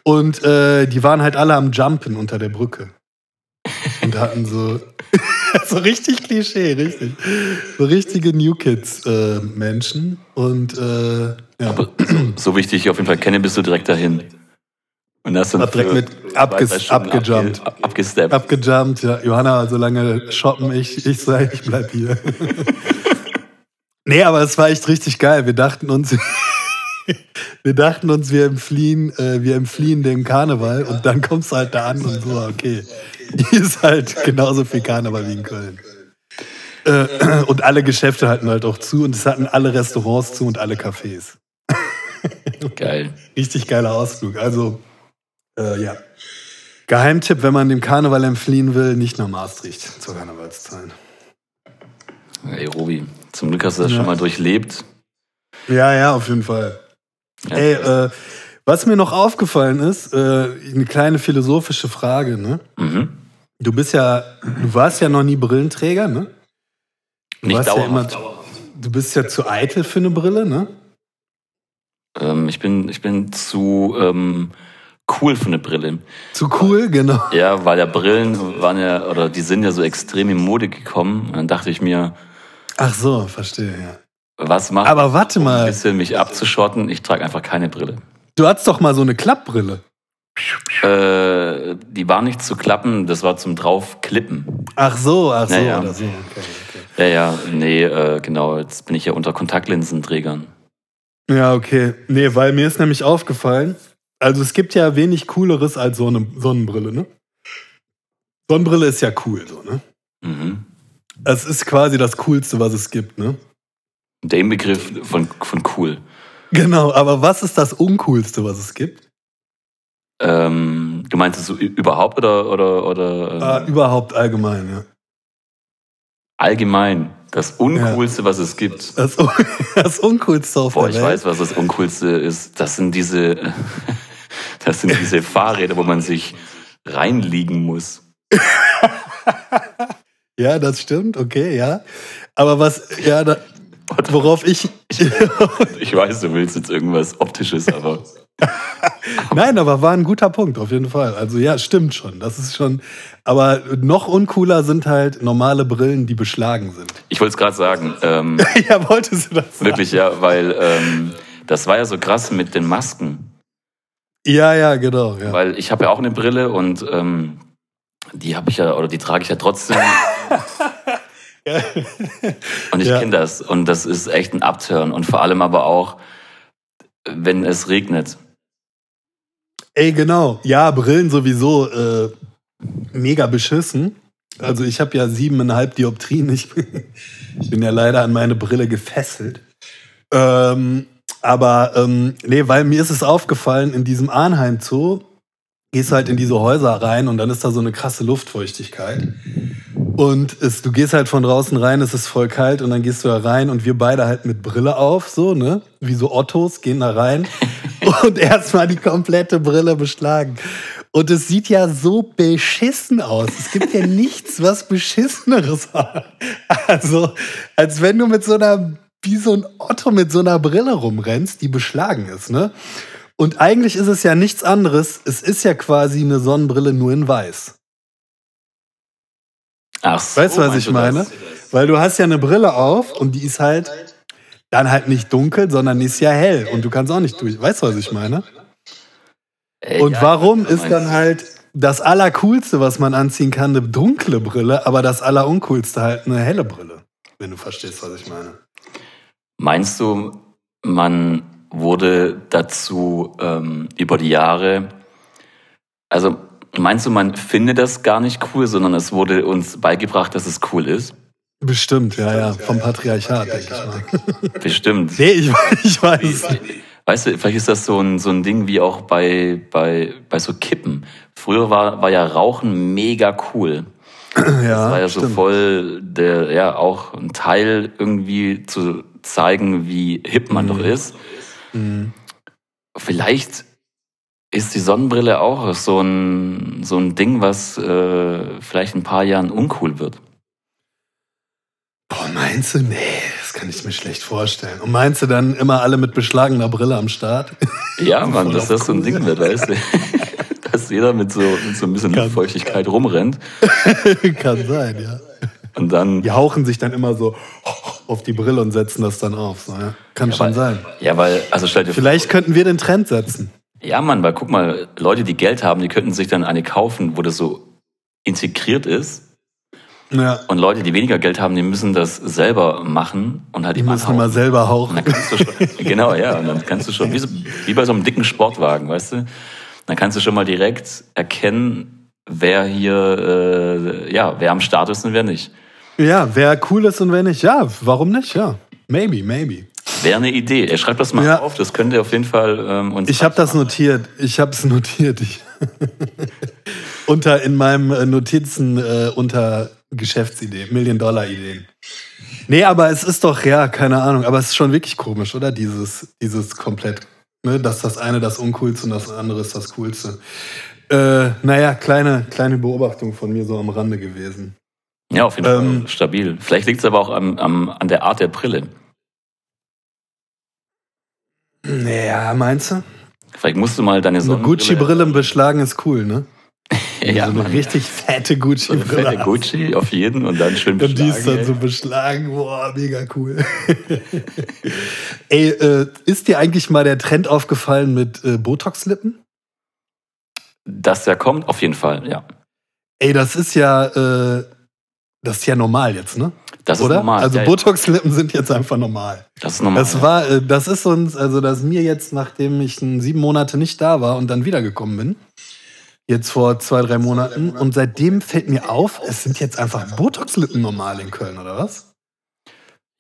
Und äh, die waren halt alle am Jumpen unter der Brücke. Und hatten so, so richtig Klischee, richtig. So richtige New Kids-Menschen. und äh, ja. Aber so, wichtig ich auf jeden Fall kenne, bist du direkt dahin. Und hast dann direkt mit abges- abgejumpt. abge- Abgesteppt. Abgejumpt, ja. Johanna, so lange shoppen, ich, ich sag, ich bleib hier. nee, aber es war echt richtig geil. Wir dachten uns, wir dachten uns, wir entfliehen, äh, wir entfliehen dem Karneval und dann kommst du halt da an und so, okay. Hier ist halt genauso viel Karneval wie in Köln. Äh, und alle Geschäfte hatten halt auch zu und es hatten alle Restaurants zu und alle Cafés. Geil. Richtig geiler Ausflug. Also, äh, ja. Geheimtipp, wenn man dem Karneval entfliehen will, nicht nach Maastricht zur Karnevalszeit. Ey, Robi, zum Glück hast du das Ja. schon mal durchlebt. Ja, ja, auf jeden Fall. Ja, Ey, äh, was mir noch aufgefallen ist, äh, eine kleine philosophische Frage, ne? mhm. Du bist ja, du warst ja noch nie Brillenträger, ne? Du Nicht warst ja dauerhaft. immer, du bist ja zu eitel für eine Brille, ne? Ähm, ich, bin, ich bin zu ähm, cool für eine Brille. Zu cool, genau. Ja, weil ja Brillen waren ja, oder die sind ja so extrem in Mode gekommen. Und dann dachte ich mir, Ach so, verstehe, ja. Was macht Aber warte um ein mal, bisschen mich abzuschotten? Ich trage einfach keine Brille. du hattest doch mal so eine Klappbrille. Äh, die war nicht zu klappen, das war zum draufklippen. Ach so, ach so, Ja, ja. oder so. Okay, okay. Ja, ja, nee, äh, genau, jetzt bin ich ja unter Kontaktlinsenträgern. Ja, okay. Nee, weil mir ist nämlich aufgefallen, also es gibt ja wenig Cooleres als so eine Sonnenbrille, ne? Sonnenbrille ist ja cool, so, ne? Mhm. Es ist quasi das Coolste, was es gibt, ne? Der Inbegriff von, von cool. Genau, aber was ist das Uncoolste, was es gibt? Ähm, du meinst es so überhaupt oder, oder, oder Äh, äh, überhaupt allgemein, ja. allgemein? Das Uncoolste, was es gibt. Das, Un- das Uncoolste auf Boah, der ich Welt. weiß, was das Uncoolste ist. Das sind diese, das sind diese Fahrräder, wo man sich reinliegen muss. Ja, das stimmt, okay, ja. Aber was, ja, da, worauf ich. Ich weiß, du willst jetzt irgendwas Optisches, aber Nein, aber war ein guter Punkt, auf jeden Fall. Also ja, stimmt schon. Das ist schon. Aber noch uncooler sind halt normale Brillen, die beschlagen sind. ich wollte es gerade sagen. Ähm, ja, wolltest du das sagen? wirklich, ja, weil ähm, das war ja so krass mit den Masken. Ja, ja, genau. Ja. Weil ich habe ja auch eine Brille und ähm, die habe ich ja, oder die trage ich ja trotzdem. Und ich Ja. kenne das. Und das ist echt ein Abturn. Und vor allem aber auch, wenn es regnet. Ey, genau. Ja, Brillen sowieso äh, mega beschissen. Also ich habe ja siebeneinhalb Dioptrien. Ich bin, ich bin ja leider an meine Brille gefesselt. Ähm, aber ähm, nee, weil mir ist es aufgefallen, in diesem Arnheim Zoo gehst du halt in diese Häuser rein und dann ist da so eine krasse Luftfeuchtigkeit. Und es, du gehst halt von draußen rein, es ist voll kalt und dann gehst du da rein und wir beide halt mit Brille auf, so, ne? Wie so Ottos, gehen da rein und erstmal die komplette Brille beschlagen. Und es sieht ja so beschissen aus. Es gibt ja nichts, was beschisseneres hat. Also, als wenn du mit so einer, wie so ein Otto mit so einer Brille rumrennst, die beschlagen ist, ne? Und eigentlich ist es ja nichts anderes. Es ist ja quasi eine Sonnenbrille nur in weiß. Ach so, Weißt du, was ich meine? Weil du hast ja eine Brille auf und die ist halt dann halt nicht dunkel, sondern die ist ja hell und du kannst auch nicht durch. Weißt du, was ich meine? Ey, Und warum ist dann halt das Allercoolste, was man anziehen kann, eine dunkle Brille, aber das Alleruncoolste halt eine helle Brille? Wenn du verstehst, was ich meine. Meinst du, man wurde dazu ähm, über die Jahre, also meinst du, man findet das gar nicht cool, sondern es wurde uns beigebracht, dass es cool ist? Bestimmt, ja, ja. Vom Patriarchat, denke ich mal. Bestimmt. Nee, ich, ich weiß. Weißt du, vielleicht ist das so ein, so ein Ding wie auch bei, bei, bei so Kippen. Früher war, war ja Rauchen mega cool. Ja, Das war ja so stimmt. voll der, ja, auch ein Teil irgendwie zu, zeigen, wie hip man doch ist. Mhm. Vielleicht ist die Sonnenbrille auch so ein, so ein Ding, was äh, vielleicht in ein paar Jahren uncool wird. Boah, meinst du? Nee, das kann ich mir schlecht vorstellen. Und meinst du dann immer alle mit beschlagener Brille am Start? Ja, Mann, dass das so ein. Ding wird, weißt du? Dass jeder mit so, mit so ein bisschen Kann- Luftfeuchtigkeit rumrennt kann sein, ja. und dann. Die hauchen sich dann immer so auf die Brille und setzen das dann auf. So, ja. Kann schon weil- sein. Ja, weil, also stell dir Vielleicht könnten wir den Trend setzen. Ja, Mann, weil guck mal, Leute, die Geld haben, die könnten sich dann eine kaufen, wo das so integriert ist. Ja. Und Leute, die weniger Geld haben, die müssen das selber machen und halt Die müssen mal selber hauchen. dann kannst du schon, genau, ja, und dann kannst du schon, wie, so, wie bei so einem dicken Sportwagen, weißt du? Dann kannst du schon mal direkt erkennen, wer hier, äh, ja, wer am Start ist und wer nicht. Ja, wer cool ist und wer nicht. Ja, warum nicht? Ja. Maybe, maybe. Wäre eine Idee. Ey, schreibt das mal Ja. auf, das könnt ihr auf jeden Fall ähm, uns. Ich habe das notiert. Ich habe es notiert. Unter in meinem äh, Notizen äh, unter Geschäftsideen, Million-Dollar-Ideen. Nee, aber es ist doch, ja, keine Ahnung, aber es ist schon wirklich komisch, oder? Dieses, dieses komplett, ne, dass das eine das Uncoolste und das andere ist das Coolste. Äh, naja, kleine, kleine Beobachtung von mir so am Rande gewesen. Ja, auf jeden Ähm, Fall stabil. Vielleicht liegt es aber auch am, am, an der Art der Brille. Naja, meinst du? Vielleicht musst du mal deine Eine Sonnenbrille- Gucci-Brille beschlagen ist cool, ne? Ja, so eine Mann. richtig fette So eine Gucci-Brille. fette Gucci auf jeden und dann schön Und die ist beschlagen, dann so ey. beschlagen. Boah, mega cool. Ey, äh, ist dir eigentlich mal der Trend aufgefallen mit äh, Botox-Lippen? Dass der kommt, auf jeden Fall, ja. Ey, das ist ja, äh, das ist ja normal jetzt, ne? Das ist Oder? normal. Also ja, ja. Botox-Lippen sind jetzt einfach normal. das ist normal. Das war, äh, das ist uns, also das ist mir jetzt, nachdem ich sieben Monate nicht da war und dann wiedergekommen bin, jetzt vor zwei, drei Monaten, und seitdem fällt mir auf, es sind jetzt einfach Botox-Lippen normal in Köln, oder was?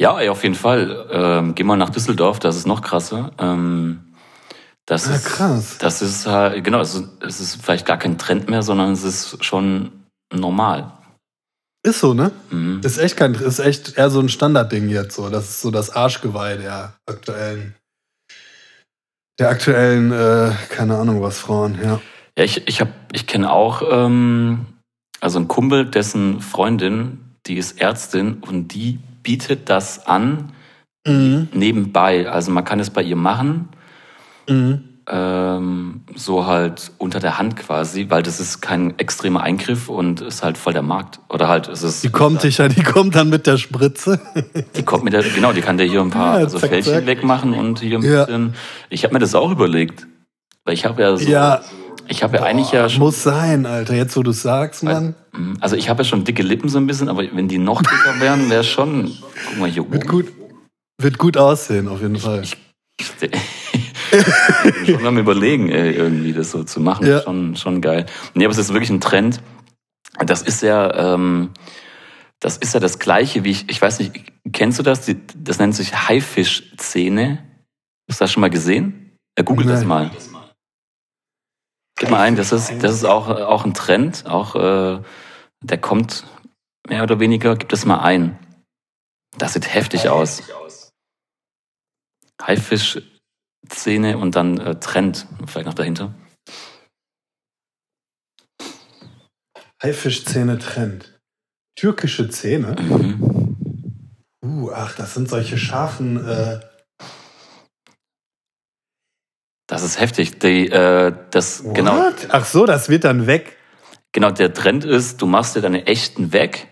Ja, ey, auf jeden Fall. Ähm, geh mal nach Düsseldorf, das ist noch krasser. Ähm, das Ah, ist, krass. Das ist halt, genau, es ist, es ist vielleicht gar kein Trend mehr, sondern es ist schon normal. Ist so, ne? Mhm. Ist echt kein, ist echt eher so ein Standardding jetzt so. Das ist so das Arschgeweih der aktuellen, der aktuellen, äh, keine Ahnung was, Frauen, ja. Ja, ich, ich, hab, ich kenne auch ähm, also einen Kumpel, dessen Freundin, die ist Ärztin und die bietet das an Mhm. nebenbei. Also man kann es bei ihr machen, Mhm. Ähm, so halt unter der Hand quasi, weil das ist kein extremer Eingriff und ist halt voll der Markt. Oder halt, es ist. Die kommt, sicher, die kommt dann mit der Spritze. Die kommt mit der, genau, die kann dir hier ein paar Ja, also zack, Fältchen zack. wegmachen und hier ein Ja. bisschen. Ich habe mir das auch überlegt. Weil ich habe ja so. Ja. Ich habe ja eigentlich ja schon. Muss sein, Alter. Jetzt, wo du sagst, Mann. Also ich habe ja schon dicke Lippen so ein bisschen, aber wenn die noch dicker wären, wäre schon. Guck mal hier Wird oben. gut, wird gut aussehen, auf jeden Fall. schon am überlegen, ey, irgendwie das so zu machen. Ja. Schon, schon geil. Nee, aber es ist wirklich ein Trend. Das ist ja, ähm, das ist ja das Gleiche, wie ich, ich weiß nicht, kennst du das? Das nennt sich Haifischzähne. Hast du das schon mal gesehen? Äh, Google das Nein. mal. Gib mal ein, das ist, das ist auch, auch ein Trend, auch, äh, der kommt mehr oder weniger, gib das mal ein. Das sieht heftig aus. Haifischzähne und dann äh, Trend, vielleicht noch dahinter. Haifischzähne Trend. Türkische Zähne? Mhm. Uh, ach, das sind solche scharfen, äh, Das ist heftig. Die, äh, das, genau? Ach so, das wird dann weg. genau, der Trend ist, du machst dir deine echten weg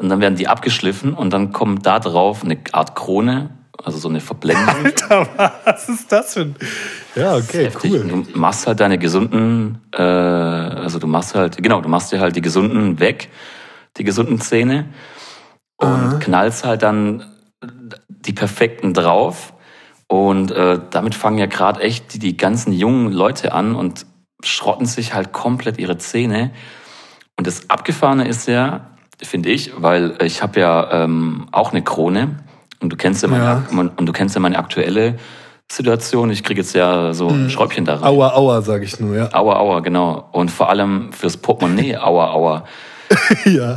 und dann werden die abgeschliffen und dann kommt da drauf eine Art Krone, also so eine Verblendung. Alter, was ist das für ein. Ja, okay, cool. Du machst halt deine gesunden, äh, also du machst halt, genau, du machst dir halt die gesunden weg, die gesunden Zähne und Aha. knallst halt dann die perfekten drauf. Und äh, damit fangen ja gerade echt die, die ganzen jungen Leute an und schrotten sich halt komplett ihre Zähne. Und das Abgefahrene ist ja, finde ich, weil ich habe ja ähm, auch eine Krone und du kennst ja meine, Ja. und du kennst ja meine aktuelle Situation. Ich kriege jetzt ja so ein Schräubchen da rein. Aua, aua, sag ich nur, ja. Aua, aua, genau. Und vor allem fürs Portemonnaie, aua, aua. ja.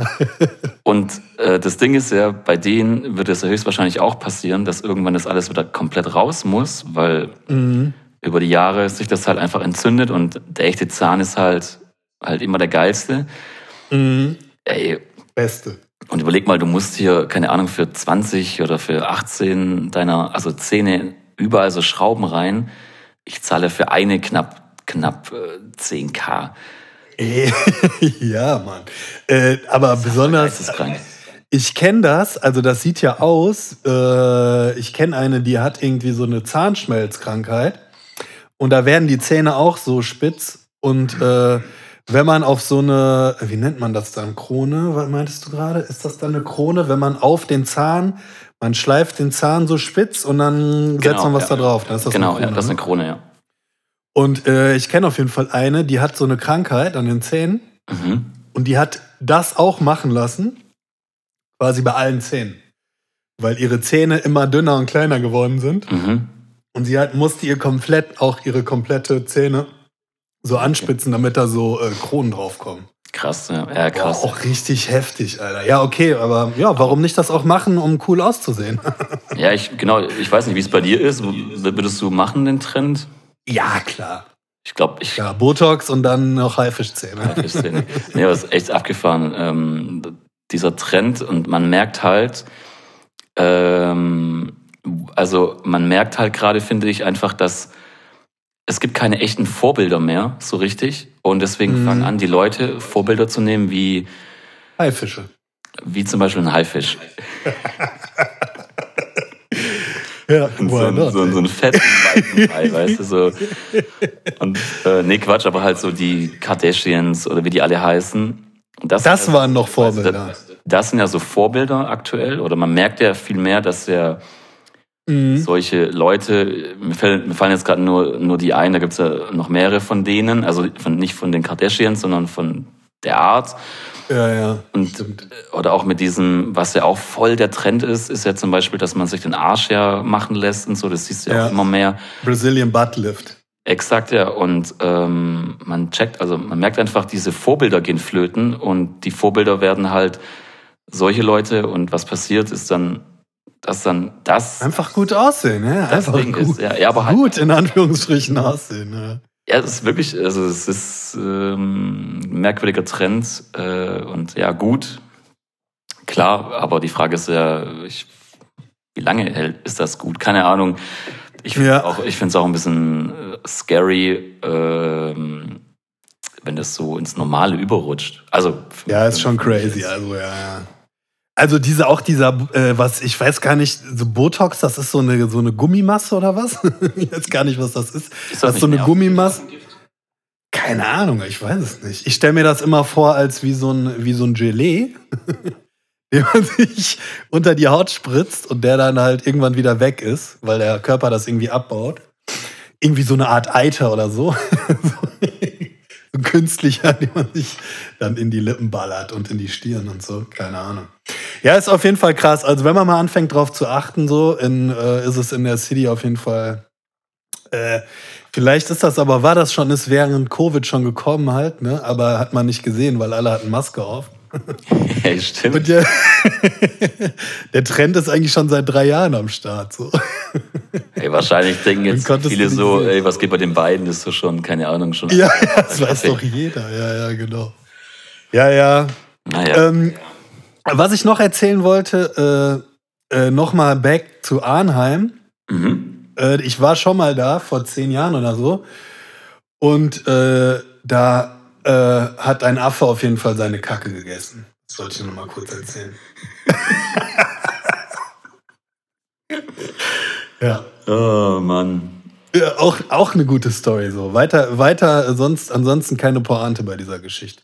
Und äh, das Ding ist ja, bei denen wird es ja höchstwahrscheinlich auch passieren, dass irgendwann das alles wieder komplett raus muss, weil Mhm. über die Jahre sich das halt einfach entzündet und der echte Zahn ist halt, halt immer der geilste. Mhm. Ey, Beste. Und überleg mal, du musst hier, keine Ahnung, für 20 oder für 18 deiner, also Zähne überall so Schrauben rein. Ich zahle für eine knapp, knapp äh, 10k. ja, Mann. Äh, aber besonders, Geisteskrank. ich kenne das, also das sieht ja aus, äh, ich kenne eine, die hat irgendwie so eine Zahnschmelzkrankheit und da werden die Zähne auch so spitz und äh, wenn man auf so eine, wie nennt man das dann, Krone, was meintest du gerade? Ist das dann eine Krone, wenn man auf den Zahn, man schleift den Zahn so spitz und dann setzt Genau, man was ja. da drauf? Dann ist das Genau, eine ja, Krone, das ist ne? eine Krone, ja. Und äh, ich kenne auf jeden Fall eine, die hat so eine Krankheit an den Zähnen Mhm. und die hat das auch machen lassen, quasi bei allen Zähnen. Weil ihre Zähne immer dünner und kleiner geworden sind. Mhm. Und sie hat, musste ihr komplett, auch ihre komplette Zähne so anspitzen, damit da so äh, Kronen draufkommen. Krass, ja, ja Boah, krass. auch richtig heftig, Alter. Ja, okay, aber ja, warum nicht das auch machen, um cool auszusehen? Ja, ich, genau, ich weiß nicht, wie es bei dir ist. Würdest du machen, den Trend? ja, klar. Ich glaube, ich. Ja, Botox und dann noch Haifischzähne. Nicht. nee, aber es ist echt abgefahren. Ähm, dieser Trend und man merkt halt, ähm, also man merkt halt gerade, finde ich, einfach, dass es gibt keine echten Vorbilder mehr, so richtig. Und deswegen Mhm. fangen an, die Leute Vorbilder zu nehmen, wie, Haifische. wie zum Beispiel ein Haifisch. Ja, So, ein- not? so, so einen fetten weißen Hai, weißt du, so. Und, äh, nee, Quatsch, aber halt so die Kardashians oder wie die alle heißen. Das sind ja- waren noch Vorbilder. Das, das sind ja so Vorbilder aktuell. Oder man merkt ja viel mehr, dass ja Mhm. solche Leute, mir fallen, mir fallen jetzt gerade nur, nur die ein, da gibt's ja noch mehrere von denen, also von, nicht von den Kardashians, sondern von der Art. Ja, ja. Und, Stimmt. oder auch mit diesem, was ja auch voll der Trend ist, ist ja zum Beispiel, dass man sich den Arsch ja machen lässt und so, das siehst du ja, Ja. auch immer mehr. Brazilian Butt Lift. Exakt, ja. Und ähm, man checkt, also man merkt einfach, diese Vorbilder gehen flöten und die Vorbilder werden halt solche Leute und was passiert ist dann, dass dann das, Einfach gut aussehen, ja. Einfach Ding gut. ist. Ja, ja, aber halt, Gut in Anführungsstrichen aussehen. Ja. ja, es ist wirklich, also es ist ähm, ein merkwürdiger Trend äh, und ja, gut. Klar, aber die Frage ist ja, ich, wie lange hält, ist das gut? Keine Ahnung. Ich finde Ja. auch, es auch ein bisschen äh, scary, ähm, wenn das so ins Normale überrutscht. Also Ja, ist schon crazy. Also, ja, ja. Also diese auch dieser, äh, was, ich weiß gar nicht, so Botox, das ist so eine, so eine Gummimasse oder was? ich weiß gar nicht, was das ist. Ist Das ist so eine Gummimasse. Keine Ahnung, ich weiß es nicht. Ich stelle mir das immer vor als wie so ein, wie so ein Gelee, den man sich unter die Haut spritzt und der dann halt irgendwann wieder weg ist, weil der Körper das irgendwie abbaut. Irgendwie so eine Art Eiter oder so. künstlicher, den man sich dann in die Lippen ballert und in die Stirn und so. Keine Ahnung. Ja, ist auf jeden Fall krass. Also wenn man mal anfängt drauf zu achten, so, in, äh, ist es in der City auf jeden Fall äh, Vielleicht ist das aber, war das schon, ist während Covid schon gekommen halt, ne? Aber hat man nicht gesehen, weil alle hatten Maske auf. Ja, stimmt. Und der, der Trend ist eigentlich schon seit drei Jahren am Start. So. Ey, wahrscheinlich denken jetzt viele so, sehen. ey, was geht bei den beiden? Das ist doch schon, keine Ahnung, schon. Ja, ja, das weiß doch jeder. Ja, ja, genau. Ja, ja. Naja. Ähm, was ich noch erzählen wollte, äh, äh, nochmal back zu Arnheim. mhm. Äh, ich war schon mal da vor zehn Jahren oder so. Und äh, da äh, hat ein Affe auf jeden Fall seine Kacke gegessen. Das wollte ich noch mal kurz erzählen. ja. Oh Mann. ja auch, auch eine gute Story so. Weiter, weiter, sonst, ansonsten keine Pointe bei dieser Geschichte.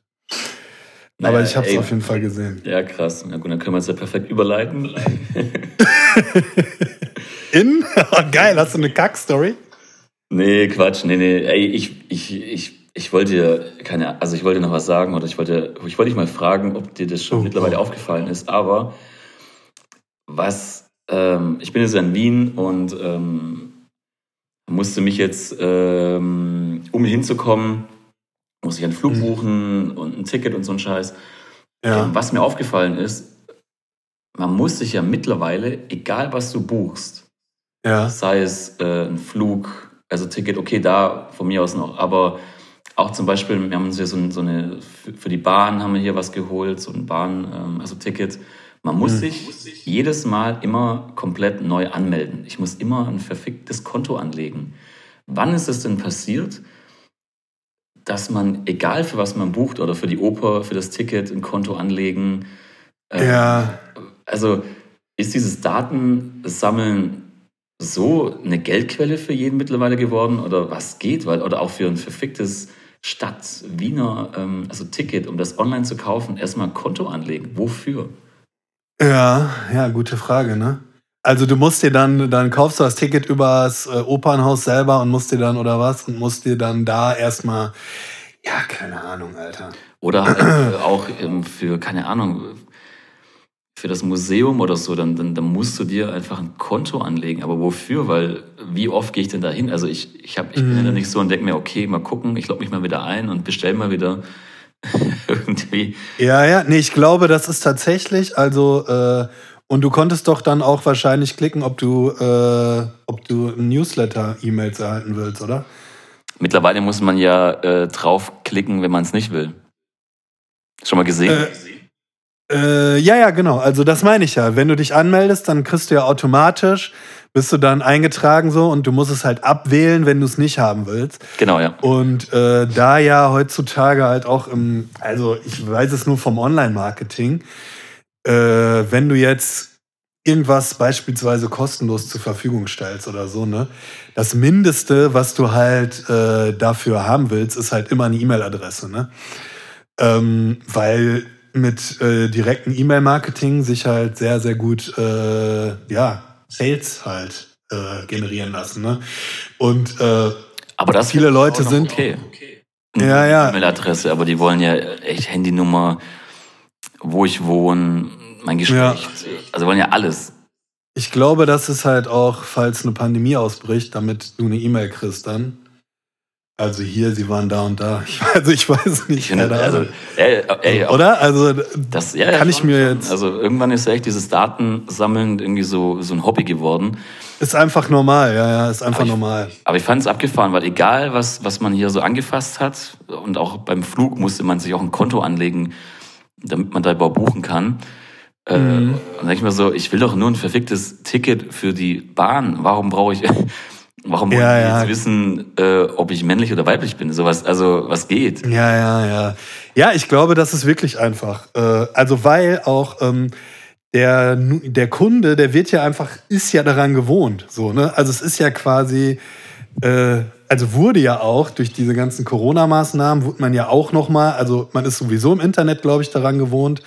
Aber Naja, ich habe es auf jeden Fall gesehen. Ja, krass. Na gut, dann können wir es ja perfekt überleiten. In? Geil, hast du eine Kack-Story? nee, Quatsch, nee, nee. Ey, ich, ich, ich, ich wollte dir keine, also ich wollte noch was sagen oder ich wollte, ich wollte dich mal fragen, ob dir das schon Oh, mittlerweile oh. aufgefallen ist. Aber was, ähm, ich bin jetzt in Wien und ähm, musste mich jetzt, ähm, um hinzukommen, muss ich einen Flug Mhm. buchen und ein Ticket und so ein Scheiß. Ja. Was mir aufgefallen ist, man muss sich ja mittlerweile, egal was du buchst, Ja. sei es äh, ein Flug, also Ticket, okay, da von mir aus noch, aber auch zum Beispiel, wir haben uns hier so, so eine, für- die Bahn haben wir hier was geholt, so ein Bahn, ähm, also Ticket. Man muss Hm. sich jedes Mal immer komplett neu anmelden. Ich muss immer ein verficktes Konto anlegen. Wann ist es denn passiert, dass man, egal für was man bucht oder für die Oper, für das Ticket, ein Konto anlegen, ähm, Ja. also ist dieses Datensammeln so eine Geldquelle für jeden mittlerweile geworden oder was geht? Weil, oder auch für ein verficktes Stadt Wiener, ähm, also Ticket, um das online zu kaufen, erstmal ein Konto anlegen. Wofür? Ja, ja, gute Frage, ne? Also du musst dir dann, dann kaufst du das Ticket übers äh, Opernhaus selber und musst dir dann, oder was? Und musst dir dann da erstmal, ja, keine Ahnung, Alter. Oder halt äh, auch ähm, für, keine Ahnung, für das Museum oder so, dann, dann, dann musst du dir einfach ein Konto anlegen. Aber wofür? Weil wie oft gehe ich denn da hin? Also ich, ich, hab, ich bin ja dann nicht so und denke mir, okay, mal gucken, ich logge mich mal wieder ein und bestell mal wieder irgendwie. Ja, ja, nee, ich glaube, das ist tatsächlich, also, äh, und du konntest doch dann auch wahrscheinlich klicken, ob du, äh, ob du Newsletter-E-Mails erhalten willst, oder? Mittlerweile muss man ja äh, draufklicken, wenn man es nicht will. Schon mal gesehen? Äh, Äh, ja, ja, genau. Also das meine ich ja. Wenn du dich anmeldest, dann kriegst du ja automatisch, bist du dann eingetragen so und du musst es halt abwählen, wenn du es nicht haben willst. genau, ja. Und äh, da ja heutzutage halt auch im, also ich weiß es nur vom Online-Marketing, äh, wenn du jetzt irgendwas beispielsweise kostenlos zur Verfügung stellst oder so, ne? Das Mindeste, was du halt äh, dafür haben willst, ist halt immer eine E-Mail-Adresse, ne? Ähm, weil mit äh, direktem E-Mail-Marketing sich halt sehr, sehr gut, äh, ja, Sales halt äh, generieren lassen, ne? Und äh, Aber das Viele Leute sind- okay. Ja, ja. E-Mail-Adresse, aber die wollen ja echt Handynummer, wo ich wohne, mein Geschlecht. Also wollen ja alles. Ich glaube, das ist halt auch, falls eine Pandemie ausbricht, damit du eine E-Mail kriegst dann. Also hier, sie waren da und da. Ich, also ich weiß nicht. Ich keine also, ey, ey, Oder? Also das, ja, ja, kann ich schon, mir jetzt- Also irgendwann ist ja echt dieses Datensammeln irgendwie so, so ein Hobby geworden. ist einfach normal, ja, ja, ist einfach Aber ich- normal. Aber ich fand es abgefahren, weil egal, was, was man hier so angefasst hat, und auch beim Flug musste man sich auch ein Konto anlegen, damit man da überhaupt buchen kann. Äh, Mhm. Und dann denke ich mir so, ich will doch nur ein verficktes Ticket für die Bahn. Warum brauche ich, warum wollen Ja, die ja. jetzt wissen, äh, ob ich männlich oder weiblich bin? Sowas, also was geht? Ja, ja, ja. Ja, ich glaube, das ist wirklich einfach. Äh, also weil auch ähm, der, der Kunde, der wird ja einfach, ist ja daran gewohnt. So, ne? Also es ist ja quasi, äh, also wurde ja auch durch diese ganzen Corona-Maßnahmen, wurde man ja auch noch mal, also man ist sowieso im Internet, glaube ich, daran gewohnt,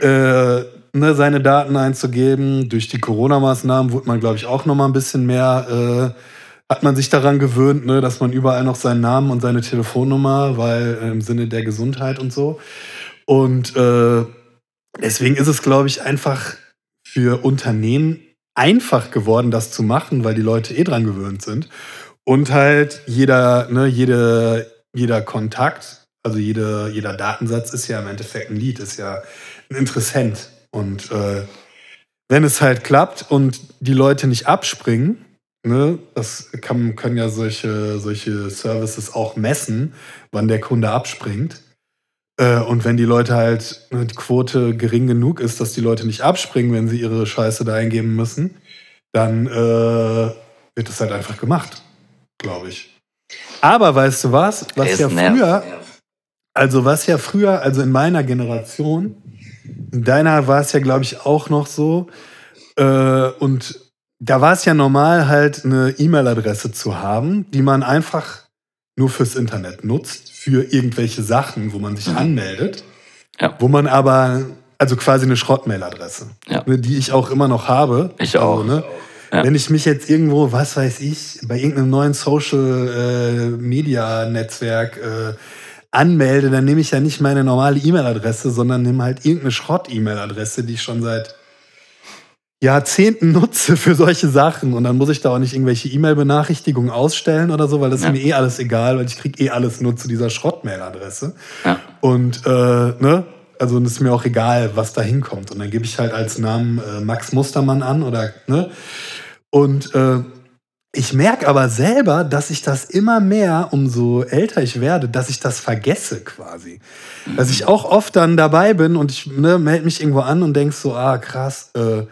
äh, ne, seine Daten einzugeben. Durch die Corona-Maßnahmen wurde man, glaube ich, auch noch mal ein bisschen mehr, äh, hat man sich daran gewöhnt, ne, dass man überall noch seinen Namen und seine Telefonnummer, weil äh, im Sinne der Gesundheit und so. Und äh, deswegen ist es, glaube ich, einfach für Unternehmen einfach geworden, das zu machen, weil die Leute eh dran gewöhnt sind. Und halt jeder, ne, jede, jeder Kontakt, also jede, jeder Datensatz ist ja im Endeffekt ein Lied, ist ja ein Interessent. Und äh, wenn es halt klappt und die Leute nicht abspringen, ne, das kann, können ja solche, solche Services auch messen, wann der Kunde abspringt. Äh, und wenn die Leute halt, ne, die Quote gering genug ist, dass die Leute nicht abspringen, wenn sie ihre Scheiße da eingeben müssen, dann äh, wird es halt einfach gemacht, glaube ich. Aber weißt du was? Was Es ja früher, also was ja früher, also in meiner Generation, deiner war es ja, glaube ich, auch noch so. Äh, und da war es ja normal, halt eine E-Mail-Adresse zu haben, die man einfach nur fürs Internet nutzt, für irgendwelche Sachen, wo man sich anmeldet. Ja. Wo man aber, also quasi eine Schrottmail-Adresse, Ja. ne, die ich auch immer noch habe. Ich auch. Also, ne, Ja. Wenn ich mich jetzt irgendwo, was weiß ich, bei irgendeinem neuen Social-Media-Netzwerk äh, anmelde, dann nehme ich ja nicht meine normale E-Mail-Adresse, sondern nehme halt irgendeine Schrott-E-Mail-Adresse, die ich schon seit Jahrzehnten nutze für solche Sachen. Und dann muss ich da auch nicht irgendwelche E-Mail-Benachrichtigungen ausstellen oder so, weil das Ja. ist mir eh alles egal, weil ich kriege eh alles nur zu dieser Schrott-Mail-Adresse. Ja. Und äh, ne, Also es ist mir auch egal, was da hinkommt. Und dann gebe ich halt als Namen äh, Max Mustermann an oder, ne? Und äh, ich merke aber selber, dass ich das immer mehr, umso älter ich werde, dass ich das vergesse quasi. Dass ich auch oft dann dabei bin und ich ne, melde mich irgendwo an und denk so, ah krass, äh,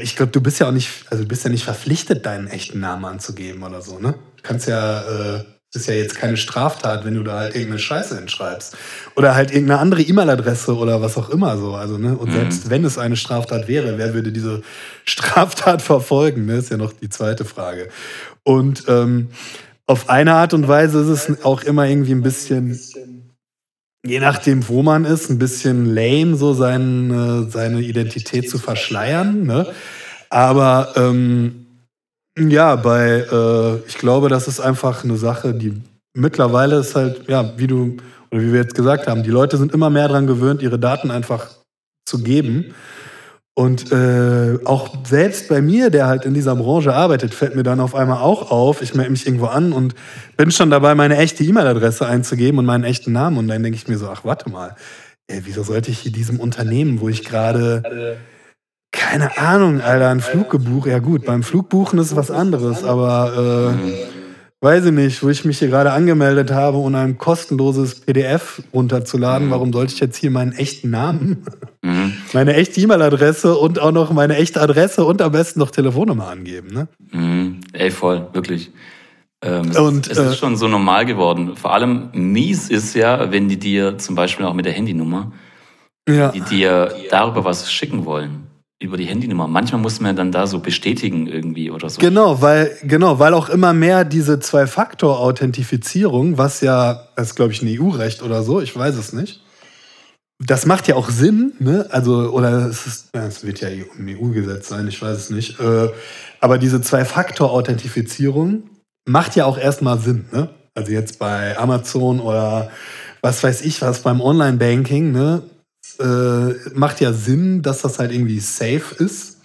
ich glaube, du bist ja auch nicht, also du bist ja nicht verpflichtet, deinen echten Namen anzugeben oder so, ne? Du kannst ja, äh, das ist ja jetzt keine Straftat, wenn du da halt irgendeine Scheiße hinschreibst. Oder halt irgendeine andere E-Mail-Adresse oder was auch immer so. Also, ne? Und Mhm. selbst wenn es eine Straftat wäre, wer würde diese Straftat verfolgen? Ne? Ist ja noch die zweite Frage. Und ähm, auf eine Art und Weise ist es auch immer irgendwie ein bisschen, je nachdem, wo man ist, ein bisschen lame, so sein, äh, seine Identität zu verschleiern. Ne? Aber ähm, ja, bei, äh, ich glaube, das ist einfach eine Sache, die mittlerweile ist halt, ja, wie du, oder wie wir jetzt gesagt haben, die Leute sind immer mehr daran gewöhnt, ihre Daten einfach zu geben. Und äh, auch selbst bei mir, der halt in dieser Branche arbeitet, fällt mir dann auf einmal auch auf, ich melde mich irgendwo an und bin schon dabei, meine echte E-Mail-Adresse einzugeben und meinen echten Namen. Und dann denke ich mir so, ach, warte mal, ey, wieso sollte ich hier diesem Unternehmen, wo ich gerade, keine Ahnung, Alter, einen Flug gebucht, ja gut, beim Flugbuchen ist was anderes, aber äh, weiß ich nicht, wo ich mich hier gerade angemeldet habe, um ein kostenloses PDF runterzuladen, warum sollte ich jetzt hier meinen echten Namen, Mhm. meine echte E-Mail-Adresse und auch noch meine echte Adresse und am besten noch Telefonnummer angeben, ne? Mhm. Ey, voll, wirklich. Ähm, es, Und, es äh, ist schon so normal geworden. Vor allem mies ist ja, wenn die dir zum Beispiel auch mit der Handynummer, Ja. die dir darüber was schicken wollen. Über die Handynummer. Manchmal muss man dann da so bestätigen irgendwie oder so. Genau, weil, genau, weil auch immer mehr diese Zwei-Faktor-Authentifizierung, was ja, das ist glaube ich ein EU-Recht oder so, ich weiß es nicht. Das macht ja auch Sinn, ne? Also, oder es, ist, ja, es wird ja im EU-Gesetz sein, ich weiß es nicht. Äh, aber diese Zwei-Faktor-Authentifizierung macht ja auch erstmal Sinn, ne? Also jetzt bei Amazon oder was weiß ich was beim Online-Banking, ne? Äh, macht ja Sinn, dass das halt irgendwie safe ist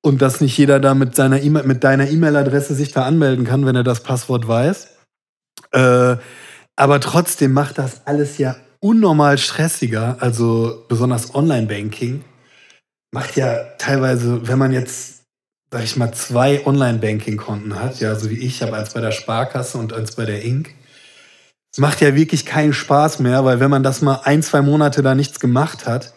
und dass nicht jeder da mit seiner E-Mail, mit deiner E-Mail-Adresse sich da anmelden kann, wenn er das Passwort weiß. Äh, aber trotzdem macht das alles ja unnormal stressiger. Also besonders Online-Banking macht ja teilweise, wenn man jetzt, sag ich mal, zwei Online-Banking-Konten hat, ja, so wie ich habe eins bei der Sparkasse und eins bei der Inc. Es macht ja wirklich keinen Spaß mehr, weil wenn man das mal ein, zwei Monate da nichts gemacht hat,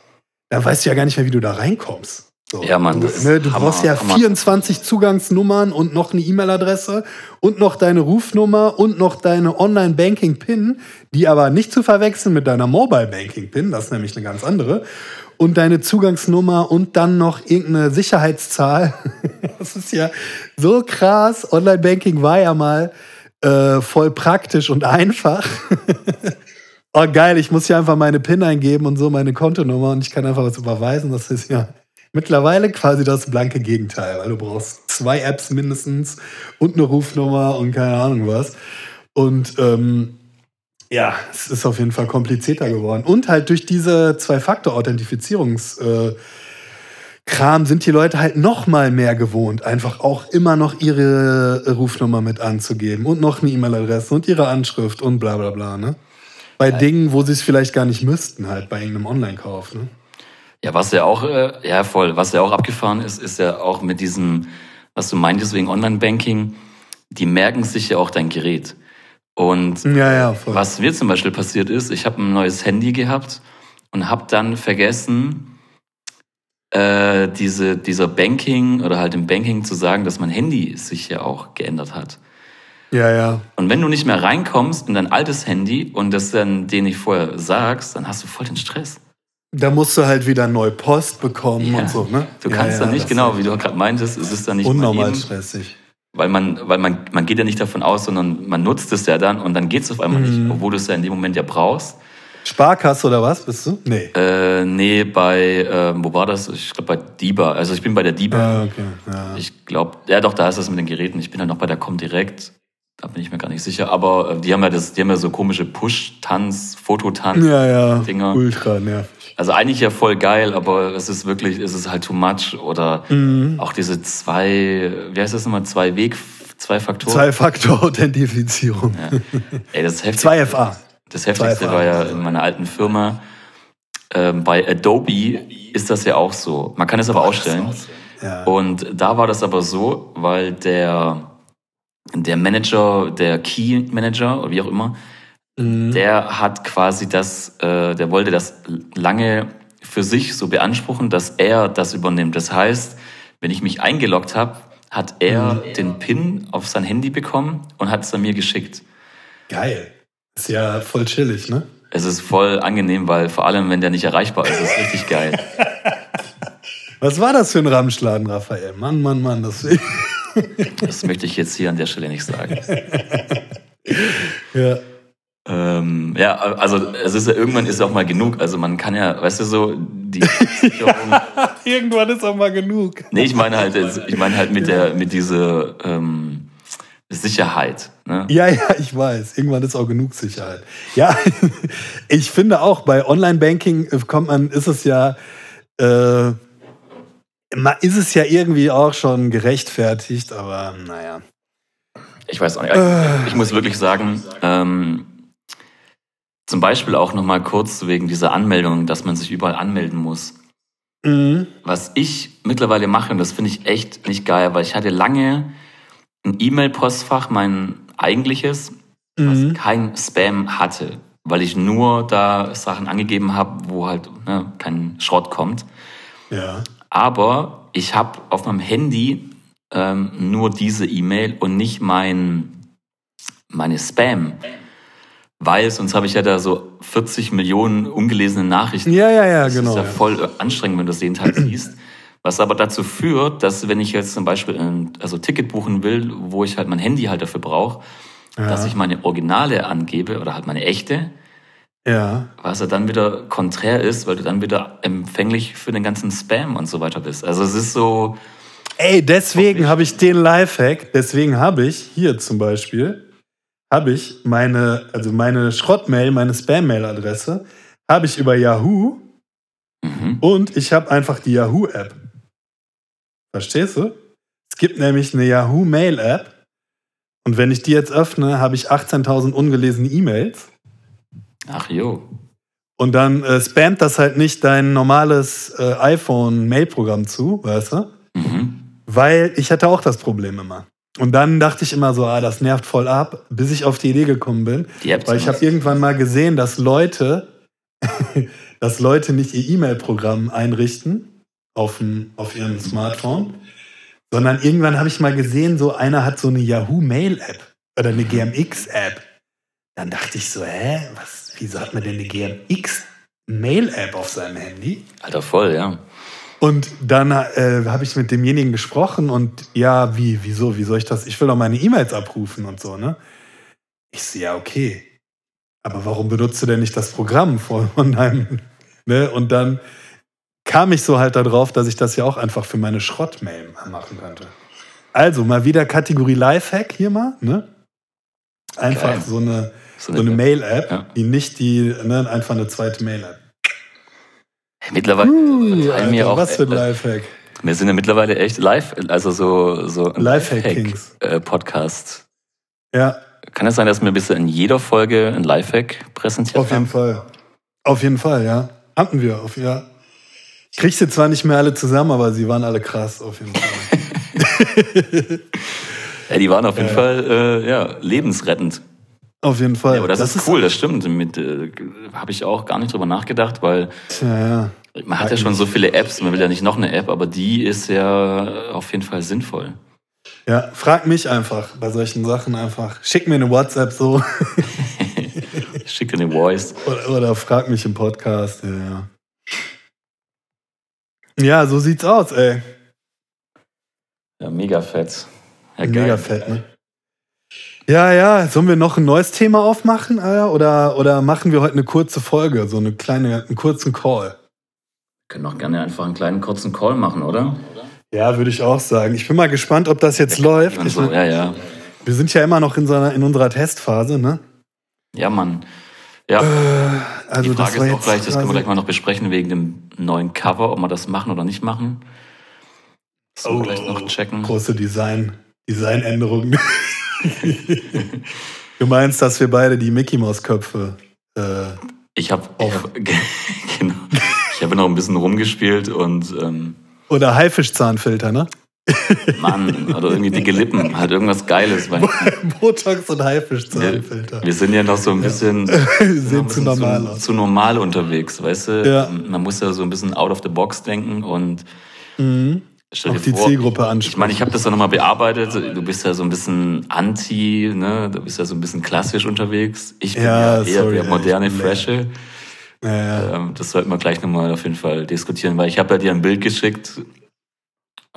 dann weißt du ja gar nicht mehr, wie du da reinkommst. So. Ja, Mann, Du, ne, du Hammer, brauchst ja Hammer. 24 Zugangsnummern und noch eine E-Mail-Adresse und noch deine Rufnummer und noch deine Online-Banking-PIN, die aber nicht zu verwechseln mit deiner Mobile-Banking-PIN, das ist nämlich eine ganz andere. Und deine Zugangsnummer und dann noch irgendeine Sicherheitszahl. Das ist ja so krass. Online-Banking war ja mal äh, voll praktisch und einfach. oh, geil, ich muss hier einfach meine PIN eingeben und so meine Kontonummer und ich kann einfach was überweisen. Das ist ja mittlerweile quasi das blanke Gegenteil, weil du brauchst zwei Apps mindestens und eine Rufnummer und keine Ahnung was. Und ähm, ja, es ist auf jeden Fall komplizierter geworden. Und halt durch diese Zwei-Faktor-Authentifizierungs- äh, Kram sind die Leute halt noch mal mehr gewohnt, einfach auch immer noch ihre Rufnummer mit anzugeben und noch eine E-Mail-Adresse und ihre Anschrift und bla bla bla. Ne? Bei Dingen, wo sie es vielleicht gar nicht müssten, halt bei irgendeinem Online-Kauf. Ne? Ja, was ja auch, äh, ja voll, was ja auch abgefahren ist, ist ja auch mit diesem, was du meintest wegen Online-Banking, die merken sich ja auch dein Gerät. Und Ja, ja, voll. was mir zum Beispiel passiert ist, ich habe ein neues Handy gehabt und habe dann vergessen, äh, diese, dieser Banking oder halt im Banking zu sagen, dass mein Handy sich ja auch geändert hat. Ja, ja. Und wenn du nicht mehr reinkommst in dein altes Handy und das dann denen nicht vorher sagst, dann hast du voll den Stress. Da musst du halt wieder neu Post bekommen Ja. und so, ne? Du ja, kannst ja, dann nicht, genau, wie du gerade meintest, es ist dann nicht mal Unnormal eben, stressig. weil man, weil man, man geht ja nicht davon aus, sondern man nutzt es ja dann und dann geht es auf einmal Mhm. nicht, obwohl du es ja in dem Moment ja brauchst. Sparkasse oder was bist du? Nee. Äh, nee, bei, äh, wo war das? Ich glaube bei DIBA. Also ich bin bei der DIBA. Ah, okay. Ja. Ich glaube, ja doch, da ist das mit den Geräten. Ich bin halt noch bei der Comdirect. Da bin ich mir gar nicht sicher. Aber äh, die haben ja das, die haben ja so komische Push-Tanz, Fototanz. ja, ja. Dinger. Ultra nervig. Also eigentlich ja voll geil, aber es ist wirklich, es ist halt too much. Oder Mhm. auch diese zwei, wie heißt das nochmal, zwei Weg, zwei Faktoren. Zwei-Faktor-Authentifizierung. Ja. Ey, das Heftigste, 2FA. Das Heftigste war ja in meiner alten Firma. ähm, bei Adobe ist das ja auch so. Man kann es aber ausstellen. Ja. Und da war das aber so, weil der, der Manager, der Key Manager, oder wie auch immer, Mhm. der hat quasi das, äh, der wollte das lange für sich so beanspruchen, dass er das übernimmt. Das heißt, wenn ich mich eingeloggt habe, hat er Mhm. den PIN auf sein Handy bekommen und hat es dann mir geschickt. Geil. Ist ja voll chillig, ne? Es ist voll angenehm, weil vor allem, wenn der nicht erreichbar ist, ist es richtig geil. Was war das für ein Ramschladen, Raphael? Mann, Mann, Mann. Das, Das möchte ich jetzt hier an der Stelle nicht sagen. ja. Ähm, ja, also es ist ja irgendwann ist auch mal genug. Also man kann ja, weißt du so, die. Irgendwann ist auch mal genug. nee, ich meine halt, ich meine halt mit der, mit dieser ähm, Sicherheit. Ne? Ja, ja, ich weiß. Irgendwann ist auch genug Sicherheit. Ja, ich finde auch, bei Online-Banking äh, kommt man, ist es ja, äh, ist es ja irgendwie auch schon gerechtfertigt, aber naja. Ich weiß auch nicht. Ich muss wirklich sagen, ähm, zum Beispiel auch noch mal kurz wegen dieser Anmeldung, dass man sich überall anmelden muss. Mhm. Was ich mittlerweile mache, und das finde ich echt nicht geil, weil ich hatte lange ein E-Mail-Postfach, mein eigentliches, was Mhm. kein Spam hatte, weil ich nur da Sachen angegeben habe, wo halt ne, kein Schrott kommt. Ja. Aber ich habe auf meinem Handy ähm, nur diese E-Mail und nicht mein, meine Spam. Weil sonst habe ich ja da so 40 Millionen ungelesene Nachrichten. Ja, ja, ja, das genau. ist ja ja. voll anstrengend, wenn du das jeden Tag siehst. Was aber dazu führt, dass wenn ich jetzt zum Beispiel ein also Ticket buchen will, wo ich halt mein Handy halt dafür brauche, dass ich meine Originale angebe oder halt meine echte, Ja. was ja dann wieder konträr ist, weil du dann wieder empfänglich für den ganzen Spam und so weiter bist. Also es ist so, Ey, deswegen habe ich den Lifehack, deswegen habe ich hier zum Beispiel, habe ich meine, also meine Schrottmail, meine Spam-Mail-Adresse, habe ich über Yahoo mhm. und ich habe einfach die Yahoo-App. Verstehst du? Es gibt nämlich eine Yahoo-Mail-App und wenn ich die jetzt öffne, habe ich 18.000 ungelesene E-Mails ach jo, und dann äh, spammt das halt nicht dein normales äh, iPhone-Mail-Programm zu, weißt du? mhm. Weil ich hatte auch das Problem immer. Und dann dachte ich immer so, ah, das nervt voll ab, bis ich auf die Idee gekommen bin. App Weil ich habe irgendwann mal gesehen, dass Leute, dass Leute nicht ihr E-Mail-Programm einrichten auf, dem, auf ihrem Smartphone, sondern irgendwann habe ich mal gesehen, so einer hat so eine Yahoo Mail-App oder eine GMX-App. Dann dachte ich so, hä, was, wieso hat man denn eine GMX Mail-App auf seinem Handy? Alter, voll, ja. Und dann äh, habe ich mit demjenigen gesprochen und ja, wie, wieso, wie soll ich das? Ich will doch meine E-Mails abrufen und so, ne? Ich so, ja, okay. Aber warum benutzt du denn nicht das Programm von von deinem, ne? Und dann kam ich so halt darauf, dass ich das ja auch einfach für meine Schrottmail machen könnte. Also mal wieder Kategorie Lifehack hier mal, ne? Einfach Geil. so eine, So so eine Mail-App, Ja. die nicht die, ne, einfach eine zweite Mail-App. Mittlerweile Uh, teilen mir Alter, auch, was für ein äh, Lifehack. wir sind ja mittlerweile echt live, also so, so ein. Lifehack-Podcast. Ja, Kann es sein, dass wir bisher in jeder Folge ein Lifehack präsentiert Auf jeden haben? Fall. Auf jeden Fall, ja. Hatten wir, auf, ja. Ich krieg sie zwar nicht mehr alle zusammen, aber sie waren alle krass, auf jeden Fall. Ja, die waren auf jeden Ja. Fall äh, ja, lebensrettend. auf jeden Fall. Ja, aber das, ist cool, das stimmt. Mit äh, habe ich auch gar nicht drüber nachgedacht, weil ja. man hat ja schon so viele Apps, man will ja nicht noch eine App, aber die ist ja auf jeden Fall sinnvoll. ja, frag mich einfach bei solchen Sachen einfach. Schick mir eine WhatsApp so Ich schicke dir eine Voice. oder, oder frag mich im Podcast. Ja, ja. ja, so sieht's aus, ey. Ja, mega fett. Ja, Mega geil. fett, ne? Ja, ja, sollen wir noch ein neues Thema aufmachen, Alter? Oder, oder machen wir heute eine kurze Folge, so eine kleine, einen kurzen Call? Können auch gerne einfach einen kleinen kurzen Call machen, oder? Ja, würde ich auch sagen. Ich bin mal gespannt, ob das jetzt läuft. Und Ich so, mein, ja, ja. wir sind ja immer noch in, so einer, in unserer Testphase, ne? Ja, Mann. Ja, Also die Frage das war ist auch gleich, das können wir gleich mal noch besprechen wegen dem neuen Cover, ob wir das machen oder nicht machen. Das wir Oh, gleich noch checken. große Design, Designänderungen. du meinst, dass wir beide die Mickey Maus Köpfe äh, Ich habe Auf- genau. habe noch ein bisschen rumgespielt und ähm, Oder Haifischzahnfilter, ne? Mann, oder irgendwie dicke Lippen, halt irgendwas Geiles. Weil Botox und wir, Haifischzahnfilter. wir sind ja noch so ein bisschen, Sehen ein zu bisschen normal zu, zu normal unterwegs, weißt du? Ja. Man muss ja so ein bisschen out of the box denken und Mhm. dir die vor, Zielgruppe ansprechen. Ich meine, ich habe das ja nochmal bearbeitet. Du bist ja so ein bisschen anti, ne? Du bist ja so ein bisschen klassisch unterwegs. Ich bin Ja, ja, eher sorry, der moderne, freshe. Ja, ja. Ähm, das sollten wir gleich nochmal auf jeden Fall diskutieren, weil ich habe ja dir ein Bild geschickt.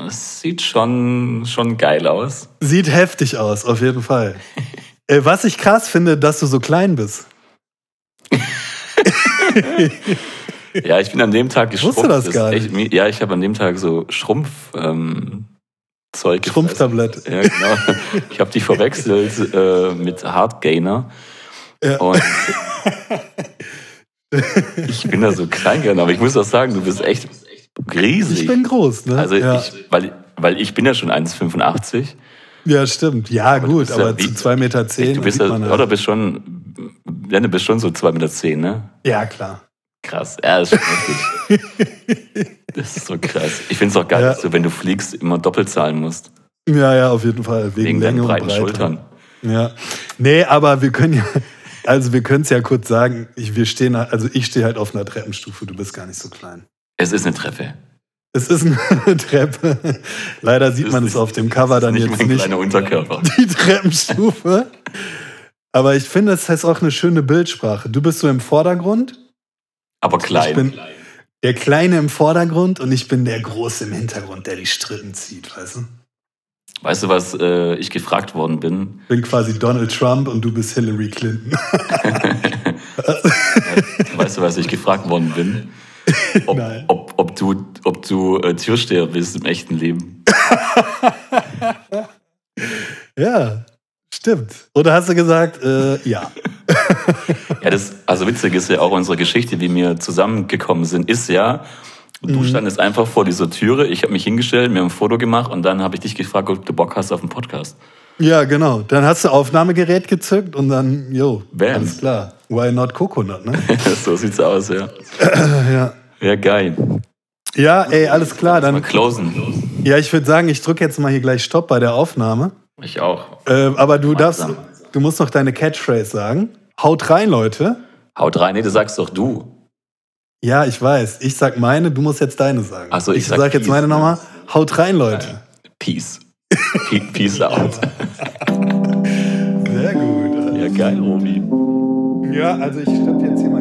Es sieht schon, schon geil aus. Sieht heftig aus, auf jeden Fall. äh, was ich krass finde, dass du so klein bist. Ja, ich bin an dem Tag geschrumpft. Wusste das gar echt, mi- ja, ich habe an dem Tag so Schrumpf ähm, Zeug. Schrumpftablett. Ja, genau. Ich habe dich verwechselt äh, mit Hardgainer. Ja. Und ich bin da so klein geworden, aber ich muss auch sagen, du bist echt riesig. Ich bin groß, ne? also ja. ich, weil, weil ich bin ja schon 1,85. ja, stimmt. Ja, du gut, ja aber wie- zu 2,10 Meter zehn, du bist ja, halt. oder bist schon, ja, du bist schon so 2,10 Meter, zehn, ne? Ja, klar. Krass, ja, das ist schon. Das ist so krass. Ich finde es auch geil, Ja. dass du, wenn du fliegst, immer doppelt zahlen musst. Ja, ja, auf jeden Fall. Wegen, Wegen Länge und breiten Breite. Schultern. Ja. Nee, aber wir können ja, also wir können es ja kurz sagen, ich, wir stehen, also ich stehe halt auf einer Treppenstufe, du bist gar nicht so klein. Es ist eine Treppe. Es ist eine Treppe. Leider sieht man es nicht- auf dem Cover dann nicht jetzt mein nicht. kleiner Unterkörper. Die Treppenstufe. Aber ich finde, es ist auch eine schöne Bildsprache. Du bist so im Vordergrund, Aber klein. ich bin der Kleine im Vordergrund und ich bin der Große im Hintergrund, der die Strippen zieht, weißt du? weißt du, was äh, ich gefragt worden bin? Ich bin quasi Donald Trump und du bist Hillary Clinton. Weißt du, was ich gefragt worden bin? Ob, ob, ob du, ob du äh, Türsteher bist im echten Leben. Ja, stimmt. Oder hast du gesagt, äh, ja. Ja, das, also witzig ist ja auch unsere Geschichte, wie wir zusammengekommen sind, ist ja, du Mhm. standest einfach vor dieser Türe, ich habe mich hingestellt, mir ein Foto gemacht und dann habe ich dich gefragt, ob du Bock hast auf einen Podcast. Ja, genau. Dann hast du Aufnahmegerät gezückt und dann, jo, Bam. alles klar. Why not Coconut, ne? so sieht's aus, ja. ja. Ja, geil. Ja, ey, alles klar. Mal Dann, closen. ja, ich würde sagen, ich drücke jetzt mal hier gleich Stopp bei der Aufnahme. Ich auch. Äh, aber du darfst, du musst noch deine Catchphrase sagen. Haut rein, Leute. Haut rein, nee, das sagst doch du. Ja, ich weiß. Ich sag meine, du musst jetzt deine sagen. Ach so, ich ich sag sag jetzt meine nochmal. Haut rein, Leute. Peace. Pe- Peace out. Sehr gut. Ja, geil, Robi. Ja, also ich stopp jetzt hier mal